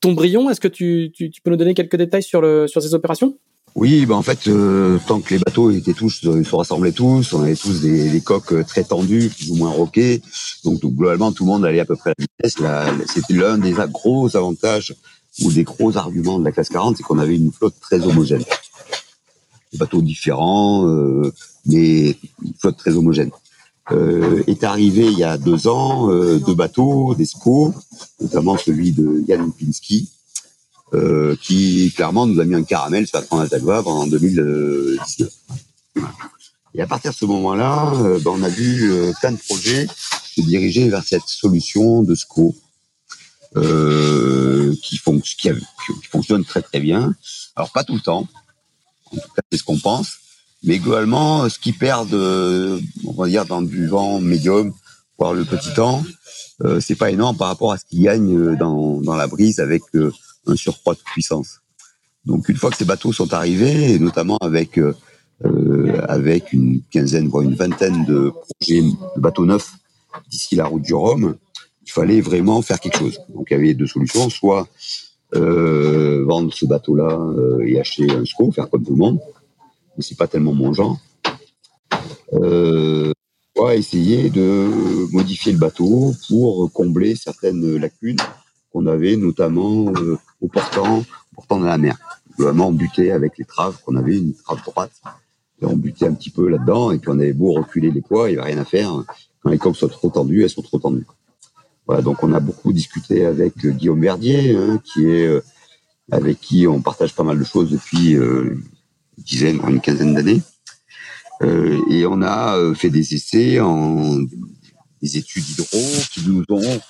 ton brillon. Est-ce que tu, tu, peux nous donner quelques détails sur le sur ces opérations? Oui, ben en fait, euh, tant que les bateaux étaient tous, ils euh, se rassemblaient tous, on avait tous des, coques euh, très tendues, plus ou moins roquées. Donc, globalement, tout le monde allait à peu près à la vitesse. C'était l'un des gros avantages ou des gros arguments de la classe 40, c'est qu'on avait une flotte très homogène. Bateaux différents, euh, mais une flotte très homogène. Euh, est arrivé il y a deux ans deux bateaux, des SCO, notamment celui de Jan Pinsky, euh, qui clairement nous a mis un caramel sur la Transat en 2019. Et à partir de ce moment-là, euh, ben, on a vu euh, plein de projets se diriger vers cette solution de SCO qui, qui, qui, fonctionne très très bien. Alors pas tout le temps, en tout cas c'est ce qu'on pense, mais globalement, ce qui perd, on va dire dans du vent médium, voire le petit temps, c'est pas énorme par rapport à ce qu'ils gagnent dans, dans la brise avec un surcroît de puissance. Donc une fois que ces bateaux sont arrivés, et notamment avec euh, euh, avec une quinzaine voire une vingtaine de projets de bateaux neufs d'ici la route du Rhum, il fallait vraiment faire quelque chose. Donc il y avait deux solutions soit euh, vendre ce bateau-là euh, et acheter un SCO, faire comme tout le monde, mais c'est pas tellement mon genre. Euh, soit essayer de modifier le bateau pour combler certaines lacunes qu'on avait notamment euh, au portant, portant de la mer. Vraiment, butait avec les traves qu'on avait, une trave droite. Et on butait un petit peu là-dedans, et puis on avait beau reculer les poids, il n'y avait rien à faire. Quand les coques sont trop tendues, elles sont trop tendues. Voilà, donc on a beaucoup discuté avec Guillaume Verdier, hein, qui est euh, avec qui on partage pas mal de choses depuis euh, une dizaine, une quinzaine d'années. Euh, et on a euh, fait des essais en des études hydro qui nous ont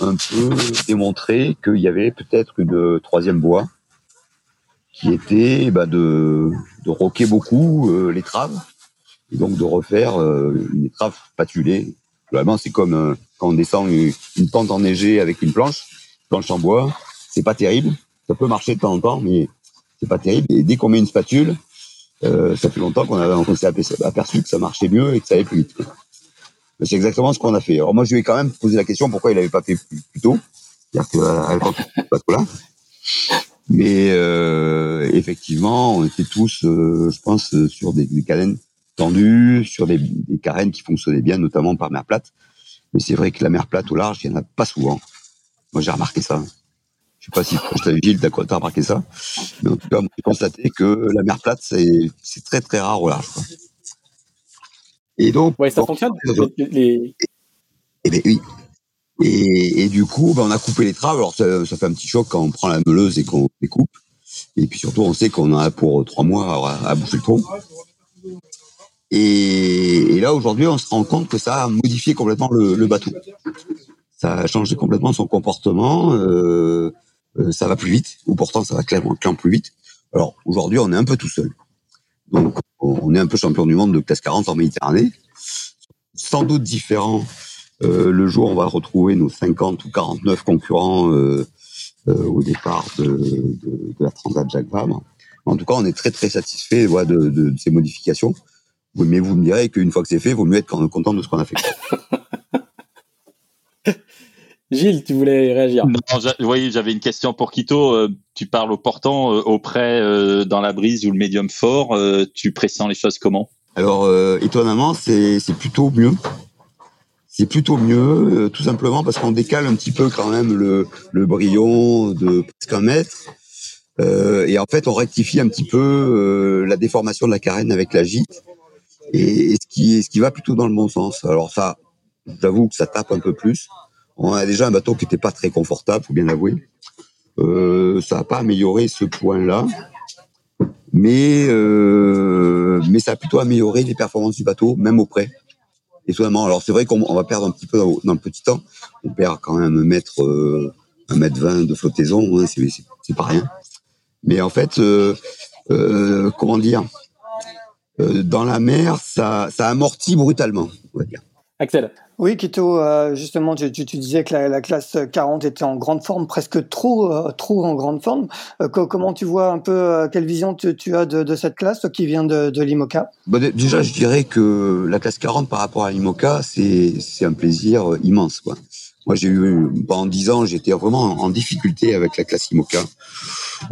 un peu démontré qu'il y avait peut-être une troisième voie qui était bah, de, de roquer beaucoup euh, les traves et donc de refaire euh, une étrave patulée. Globalement, c'est comme euh, quand on descend une, pente enneigée avec une planche, planche en bois. C'est pas terrible. Ça peut marcher de temps en temps, mais c'est pas terrible. Et dès qu'on met une spatule, ça fait longtemps qu'on s'est aperçu que ça marchait mieux et que ça allait plus vite. C'est exactement ce qu'on a fait. Alors moi, je lui ai quand même posé la question pourquoi il n'avait pas fait plus, tôt. C'est-à-dire que pas là. Mais euh, effectivement, on était tous, euh, je pense, sur des, des tendues, sur des, des, carènes qui fonctionnaient bien, notamment par mer plate. Mais c'est vrai que la mer plate au large, il n'y en a pas souvent. Moi, j'ai remarqué ça. Je sais pas si Gilles, t'as remarqué ça? Mais en tout cas, j'ai constaté que la mer plate, c'est très très rare au large. Quoi. Et donc, ouais, ça fonctionne? Les... Eh ben oui. Et, et du coup, ben, on a coupé les traves. Alors ça, ça, fait un petit choc quand on prend la meuleuse et qu'on les coupe. Et puis surtout, on sait qu'on a pour trois mois à, à bouffer le tronc. Et, là, aujourd'hui, on se rend compte que ça a modifié complètement le, bateau. ça a changé complètement son comportement. Euh, euh, ça va plus vite, ou pourtant ça va clairement, plus vite. Alors aujourd'hui, on est un peu tout seul. Donc on est un peu champion du monde de classe 40 en Méditerranée. Sans doute différent euh, le jour où on va retrouver nos 50 ou 49 concurrents euh, au départ de, la Transat Jacques Vabre. En tout cas, on est très très satisfait de, ces modifications. Mais vous me direz qu'une fois que c'est fait, il vaut mieux être content de ce qu'on a fait. Gilles, tu voulais réagir non, Oui, j'avais une question pour Quito. Euh, tu parles au portant, euh, au près, euh, dans la brise ou le médium fort. tu pressens les choses comment? Alors, étonnamment, c'est plutôt mieux. C'est plutôt mieux, tout simplement parce qu'on décale un petit peu quand même le, le brillon de presque un mètre. et en fait, on rectifie un petit peu la déformation de la carène avec la gîte. Et, ce, qui, ce qui va plutôt dans le bon sens. Alors ça, j'avoue que ça tape un peu plus. On a déjà un bateau qui n'était pas très confortable, faut bien l'avouer. Euh, ça n'a pas amélioré ce point-là, mais euh, mais ça a plutôt amélioré les performances du bateau, même au près. Étonnamment. Alors c'est vrai qu'on va perdre un petit peu dans, le petit temps. On perd quand même un mètre, euh, un mètre vingt de flottaison, hein, c'est pas rien. Mais en fait, euh, euh, comment dire, dans la mer, ça, ça amortit brutalement, on va dire. Axel. Oui, Kito, euh, justement, tu, tu, disais que la, classe 40 était en grande forme, presque trop, euh, trop en grande forme. Euh, comment tu vois un peu, quelle vision tu, as de, cette classe, toi qui vient de, de l'IMOCA? Bah, Déjà, je dirais que la classe 40 par rapport à l'IMOCA, c'est un plaisir immense. Quoi. Moi, j'ai eu pendant dix ans, j'étais vraiment en difficulté avec la classe IMOCA.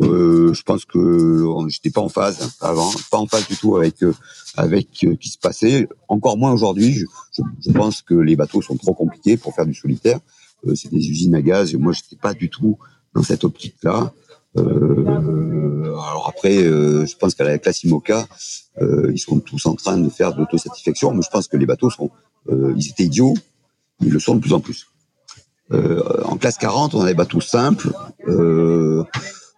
Euh, je pense que j'étais pas en phase avant, pas en phase du tout avec euh, avec euh, qui se passait. Encore moins aujourd'hui. Je, je, pense que les bateaux sont trop compliqués pour faire du solitaire. Euh, c'est des usines à gaz moi, j'étais pas du tout dans cette optique-là. Euh, alors après, je pense qu'à la classe IMOCA, ils sont tous en train de faire de l'autosatisfaction, mais je pense que les bateaux sont, ils étaient idiots, ils le sont de plus en plus. Euh, en classe 40, on a des bateaux simples euh,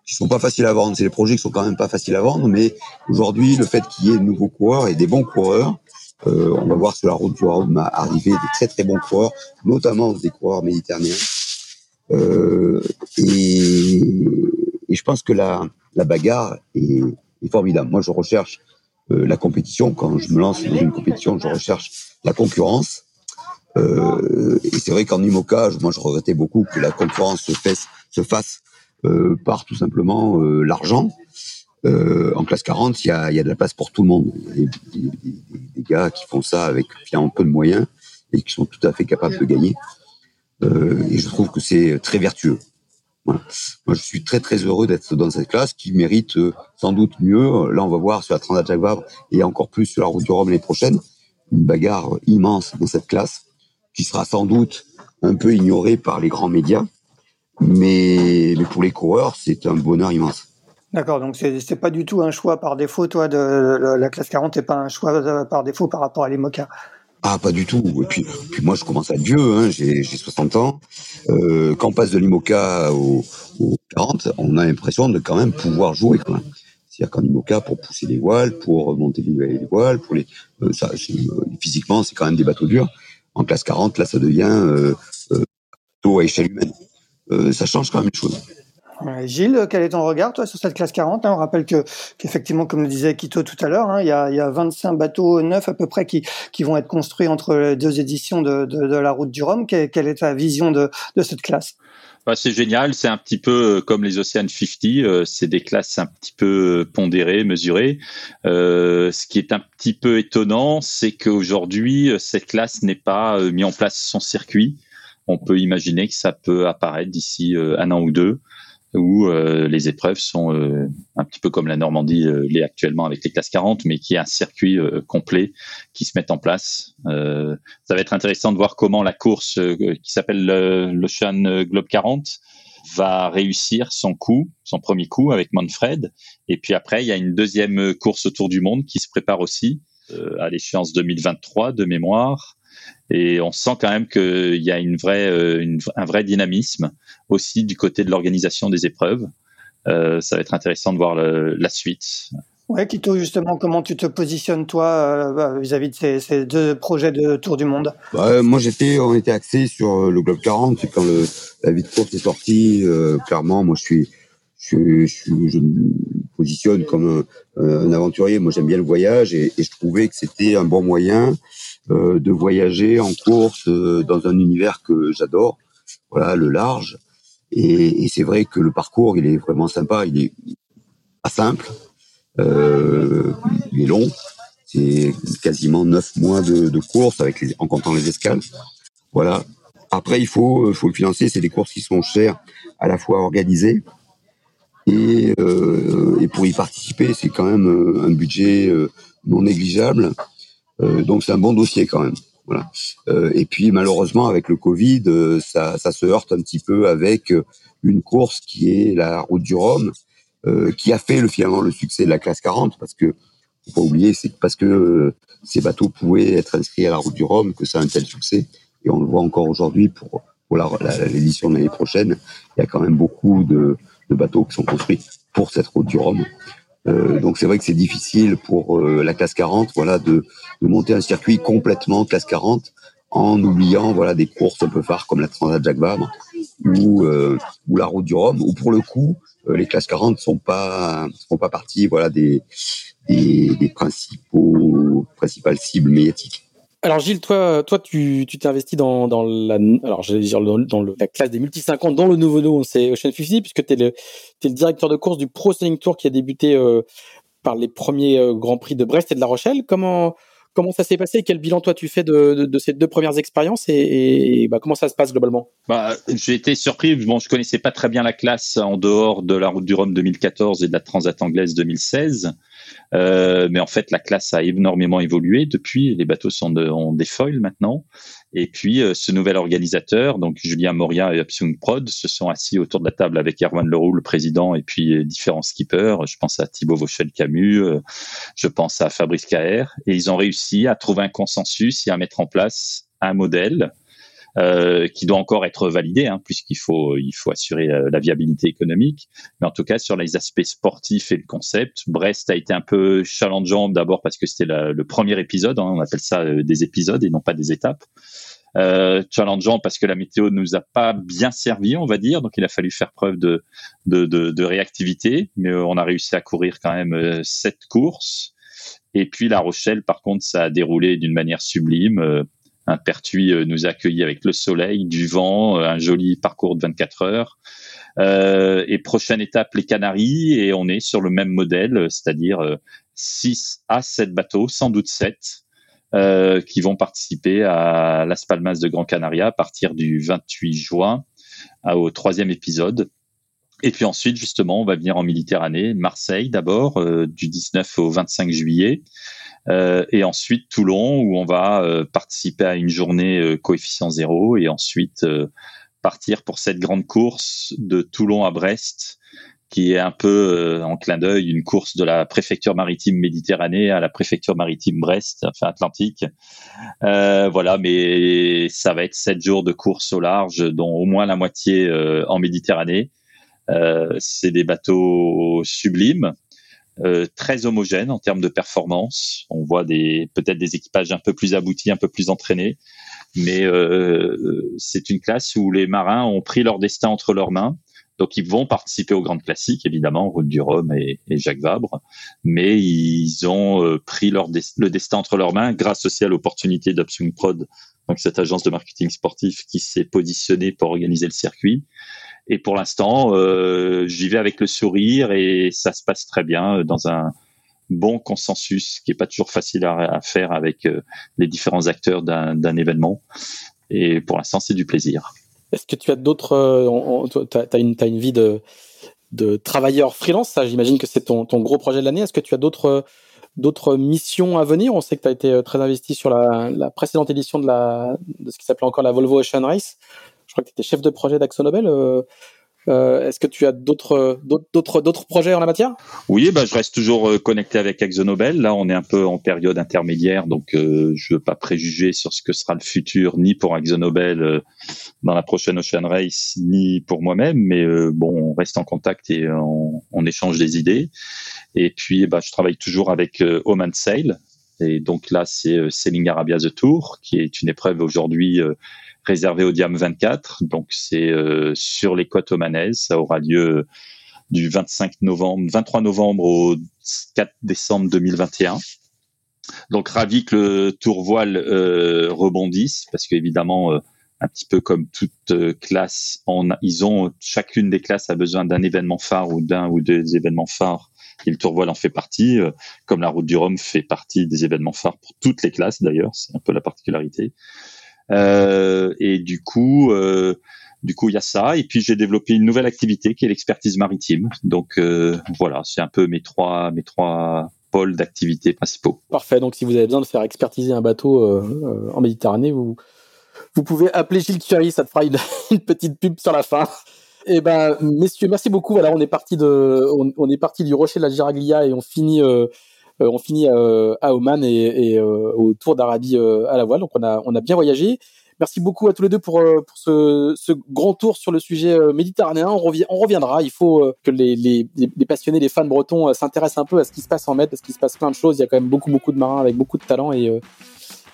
qui sont pas faciles à vendre. C'est les projets qui sont quand même pas faciles à vendre, mais aujourd'hui, le fait qu'il y ait de nouveaux coureurs et des bons coureurs, euh, on va voir sur la route du Rhum arriver des très très bons coureurs, notamment des coureurs méditerranéens. Euh, et, et, je pense que la, la bagarre est, est, formidable. Moi, je recherche euh, la compétition. Quand je me lance dans une compétition, je recherche la concurrence. Euh, et c'est vrai qu'en IMOCA, moi je regrettais beaucoup que la concurrence se fasse, se fasse euh, par tout simplement euh, l'argent. Euh, en classe 40, il y a, y a, de la place pour tout le monde. Il y a des, des, des gars qui font ça avec finalement peu de moyens et qui sont tout à fait capables de gagner. Euh, et je trouve que c'est très vertueux. Voilà. Moi, je suis très très heureux d'être dans cette classe qui mérite euh, sans doute mieux. Là, on va voir sur la Transat Jacques Vabre et encore plus sur la route du Rhum l'année prochaine une bagarre immense dans cette classe qui sera sans doute un peu ignoré par les grands médias, mais, mais pour les coureurs, c'est un bonheur immense. D'accord, donc c'est pas du tout un choix par défaut, toi, de, la classe 40, et pas un choix par défaut par rapport à l'IMOCA ah, pas du tout. Et puis, puis moi, je commence à être vieux, hein, j'ai 60 ans. Euh, quand on passe de l'IMOCA au, au, 40, on a l'impression de quand même pouvoir jouer. C'est-à-dire qu'en IMOCA, pour pousser les voiles, pour monter les voiles, pour les, euh, ça, euh, physiquement, c'est quand même des bateaux durs en classe 40, là, ça devient euh, euh, à échelle humaine. Euh, ça change quand même les choses. Gilles, quel est ton regard toi sur cette classe 40 hein? On rappelle que qu'effectivement, comme le disait Quito tout à l'heure, hein, il, y a, il y a 25 bateaux neufs à peu près qui, vont être construits entre les deux éditions de, la Route du Rhum. Quelle, est ta vision de cette classe? Bah, c'est génial, c'est un petit peu euh, comme les Ocean 50, euh, c'est des classes un petit peu pondérées, mesurées. Euh, ce qui est un petit peu étonnant, c'est qu'aujourd'hui, cette classe n'est pas mis en place son circuit. On peut imaginer que ça peut apparaître d'ici un an ou deux où euh, les épreuves sont euh, un petit peu comme la Normandie euh, l'est actuellement avec les classes 40, mais qui est un circuit complet qui se met en place. ça va être intéressant de voir comment la course qui s'appelle l'Ocean Globe 40 va réussir son coup, son premier coup avec Manfred. Et puis après, il y a une deuxième course autour du monde qui se prépare aussi à l'échéance 2023 de mémoire. Et on sent quand même qu'il y a une vraie, euh, un vrai dynamisme aussi du côté de l'organisation des épreuves. Euh, ça va être intéressant de voir le, la suite. Ouais, Kito, justement, comment tu te positionnes toi euh, vis-à-vis de ces, deux projets de Tour du Monde? Bah, Moi, j'étais, on était axé sur le Globe 40. C'est quand le, la vie de course est sortie. Euh, clairement, moi, je suis, je, je, je me positionne comme un, un aventurier. Moi, j'aime bien le voyage et, et, je trouvais que c'était un bon moyen euh, de voyager en course dans un univers que j'adore. Voilà, le large. Et, et c'est vrai que le parcours, il est vraiment sympa. Il est pas simple euh, il est long. C'est quasiment neuf mois de, de course avec les, en comptant les escales. Voilà. Après, il faut, faut le financer. C'est des courses qui sont chères, à la fois organisées et, euh, et pour y participer, c'est quand même euh, un budget euh, non négligeable. Euh, donc c'est un bon dossier quand même. Voilà. Euh, et puis malheureusement avec le Covid, ça, ça se heurte un petit peu avec une course qui est la route du Rhum, euh, qui a fait le, finalement le succès de la classe 40, parce que faut pas oublier, c'est parce que euh, ces bateaux pouvaient être inscrits à la route du Rhum que ça a un tel succès. Et on le voit encore aujourd'hui pour, l'édition de l'année prochaine. Il y a quand même beaucoup de, bateaux qui sont construits pour cette route du Rhum. Euh, donc c'est vrai que c'est difficile pour euh, la classe 40, voilà, de, de, monter un circuit complètement classe 40 en oubliant voilà des courses un peu phares comme la Transat Jacques Vabre ou euh, ou la route du Rhum ou pour le coup euh, les classes 40 sont pas sont pas partie voilà des, des, des principaux principales cibles médiatiques. Alors Gilles, toi, toi, tu t'es investi dans, dans la, alors dans, la classe des multi 50, dans le nouveau nom, c'est Ocean 50, puisque tu es le, es le directeur de course du Pro Sailing Tour qui a débuté euh, par les premiers euh, grands prix de Brest et de La Rochelle. Comment Comment ça s'est passé? Quel bilan toi tu fais de, de, ces deux premières expériences? Et, et bah, comment ça se passe globalement? Bah, J'ai été surpris. Bon, je connaissais pas très bien la classe en dehors de la Route du Rhum 2014 et de la Transat anglaise 2016. Euh, mais en fait, la classe a énormément évolué depuis. Les bateaux sont de, ont des foils maintenant. Et puis, euh, ce nouvel organisateur, donc Julien Moria et Upsung Prod, se sont assis autour de la table avec Erwan Leroux, le président, et puis euh, différents skippers. Je pense à Thibaut Vauchel-Camus, euh, je pense à Fabrice Caher. Et ils ont réussi à trouver un consensus et à mettre en place un modèle euh, qui doit encore être validé, hein, puisqu'il faut il faut assurer euh, la viabilité économique. Mais en tout cas, sur les aspects sportifs et le concept, Brest a été un peu challengeant d'abord parce que c'était le premier épisode, hein, on appelle ça euh, des épisodes et non pas des étapes. Euh, challengeant parce que la météo nous a pas bien servi, on va dire, donc il a fallu faire preuve de de, de, de réactivité, mais on a réussi à courir quand même sept courses. Et puis La Rochelle, par contre, ça a déroulé d'une manière sublime. Un Pertuis euh, nous a accueillis avec le soleil, du vent, euh, un joli parcours de 24 heures. Euh, et prochaine étape, les Canaries, et on est sur le même modèle, c'est-à-dire 6 à 7 bateaux, sans doute 7, euh, qui vont participer à Las Palmas de Gran Canaria à partir du 28 juin au troisième épisode. Et puis ensuite, justement, on va venir en Méditerranée, Marseille d'abord, euh, du 19 au 25 juillet, euh, et ensuite Toulon où on va euh, participer à une journée euh, coefficient zéro et ensuite partir pour cette grande course de Toulon à Brest qui est un peu en clin d'œil une course de la préfecture maritime Méditerranée à la préfecture maritime Brest, enfin Atlantique. Euh, voilà, mais ça va être sept jours de course au large, dont au moins la moitié en Méditerranée. Euh, c'est des bateaux sublimes euh, très homogène en termes de performance. On voit des peut-être des équipages un peu plus aboutis, un peu plus entraînés, mais euh, c'est une classe où les marins ont pris leur destin entre leurs mains. Donc ils vont participer aux grandes classiques, évidemment, Route du Rhum et, Jacques Vabre, mais ils ont euh, pris le destin entre leurs mains grâce aussi à l'opportunité d'Upswing Prod, donc cette agence de marketing sportif qui s'est positionnée pour organiser le circuit. Et pour l'instant, euh, j'y vais avec le sourire et ça se passe très bien euh, dans un bon consensus qui est pas toujours facile à, faire avec euh, les différents acteurs d'un événement. Et pour l'instant, c'est du plaisir. Est-ce que tu as d'autres, tu as, une, vie de, travailleur freelance, ça j'imagine que c'est ton, gros projet de l'année. Est-ce que tu as d'autres missions à venir? On sait que tu as été très investi sur la, précédente édition de, de ce qui s'appelait encore la Volvo Ocean Race je crois que tu étais chef de projet d'AxoNobel. Euh, euh, Est-ce que tu as d'autres projets en la matière? Oui, bah, je reste toujours euh, connecté avec AxoNobel. Là, on est un peu en période intermédiaire, donc euh, je veux pas préjuger sur ce que sera le futur, ni pour AxoNobel euh, dans la prochaine Ocean Race, ni pour moi-même. Mais bon, on reste en contact et on, on échange des idées. Et puis, bah, je travaille toujours avec Oman Sail. Et donc là, c'est Sailing Arabia The Tour, qui est une épreuve aujourd'hui réservée au Diam 24. Donc c'est sur les côtes omanaises. Ça aura lieu du 25 novembre, 23 novembre au 4 décembre 2021. Donc ravi que le tour voile euh, rebondisse parce qu'évidemment, euh, un petit peu comme toute euh, classe, ils ont chacune des classes a besoin d'un événement phare ou d'un ou deux événements phares. Et le tour voile en fait partie, comme la route du Rhum fait partie des événements phares pour toutes les classes d'ailleurs, c'est un peu la particularité. Et du coup, du coup, il y a ça. Et puis, j'ai développé une nouvelle activité qui est l'expertise maritime. Donc, euh, voilà, c'est un peu mes trois, mes trois pôles d'activité principaux. Parfait. Donc, si vous avez besoin de faire expertiser un bateau euh, en Méditerranée, vous, vous pouvez appeler Gilles Curie. Ça te fera une, petite pub sur la fin. Eh ben, messieurs, merci beaucoup. Alors, on est parti de, on, est parti du rocher de la Giraglia et on finit, euh, on finit à Oman et, et au Tour d'Arabie à la voile. Donc, on a, on a bien voyagé. Merci beaucoup à tous les deux pour, euh, pour ce, ce grand tour sur le sujet euh, méditerranéen. On, revient, on reviendra. Il faut euh, que les, les, passionnés, les fans bretons s'intéressent un peu à ce qui se passe en Med, parce qu'il se passe plein de choses. Il y a quand même beaucoup, beaucoup de marins avec beaucoup de talent et,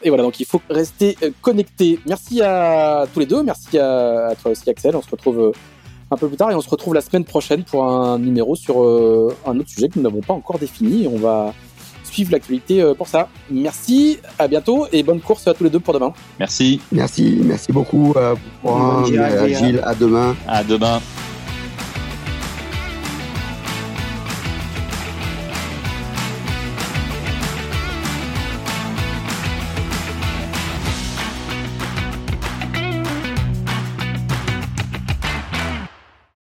et voilà, donc il faut rester connecté. Merci à tous les deux. Merci à, à toi aussi, Axel. On se retrouve un peu plus tard et on se retrouve la semaine prochaine pour un numéro sur un autre sujet que nous n'avons pas encore défini. On va suivre l'actualité euh, pour ça. Merci, à bientôt et bonne course à tous les deux pour demain. Merci. Merci, merci beaucoup. Euh, pour Gilles, à demain. À demain.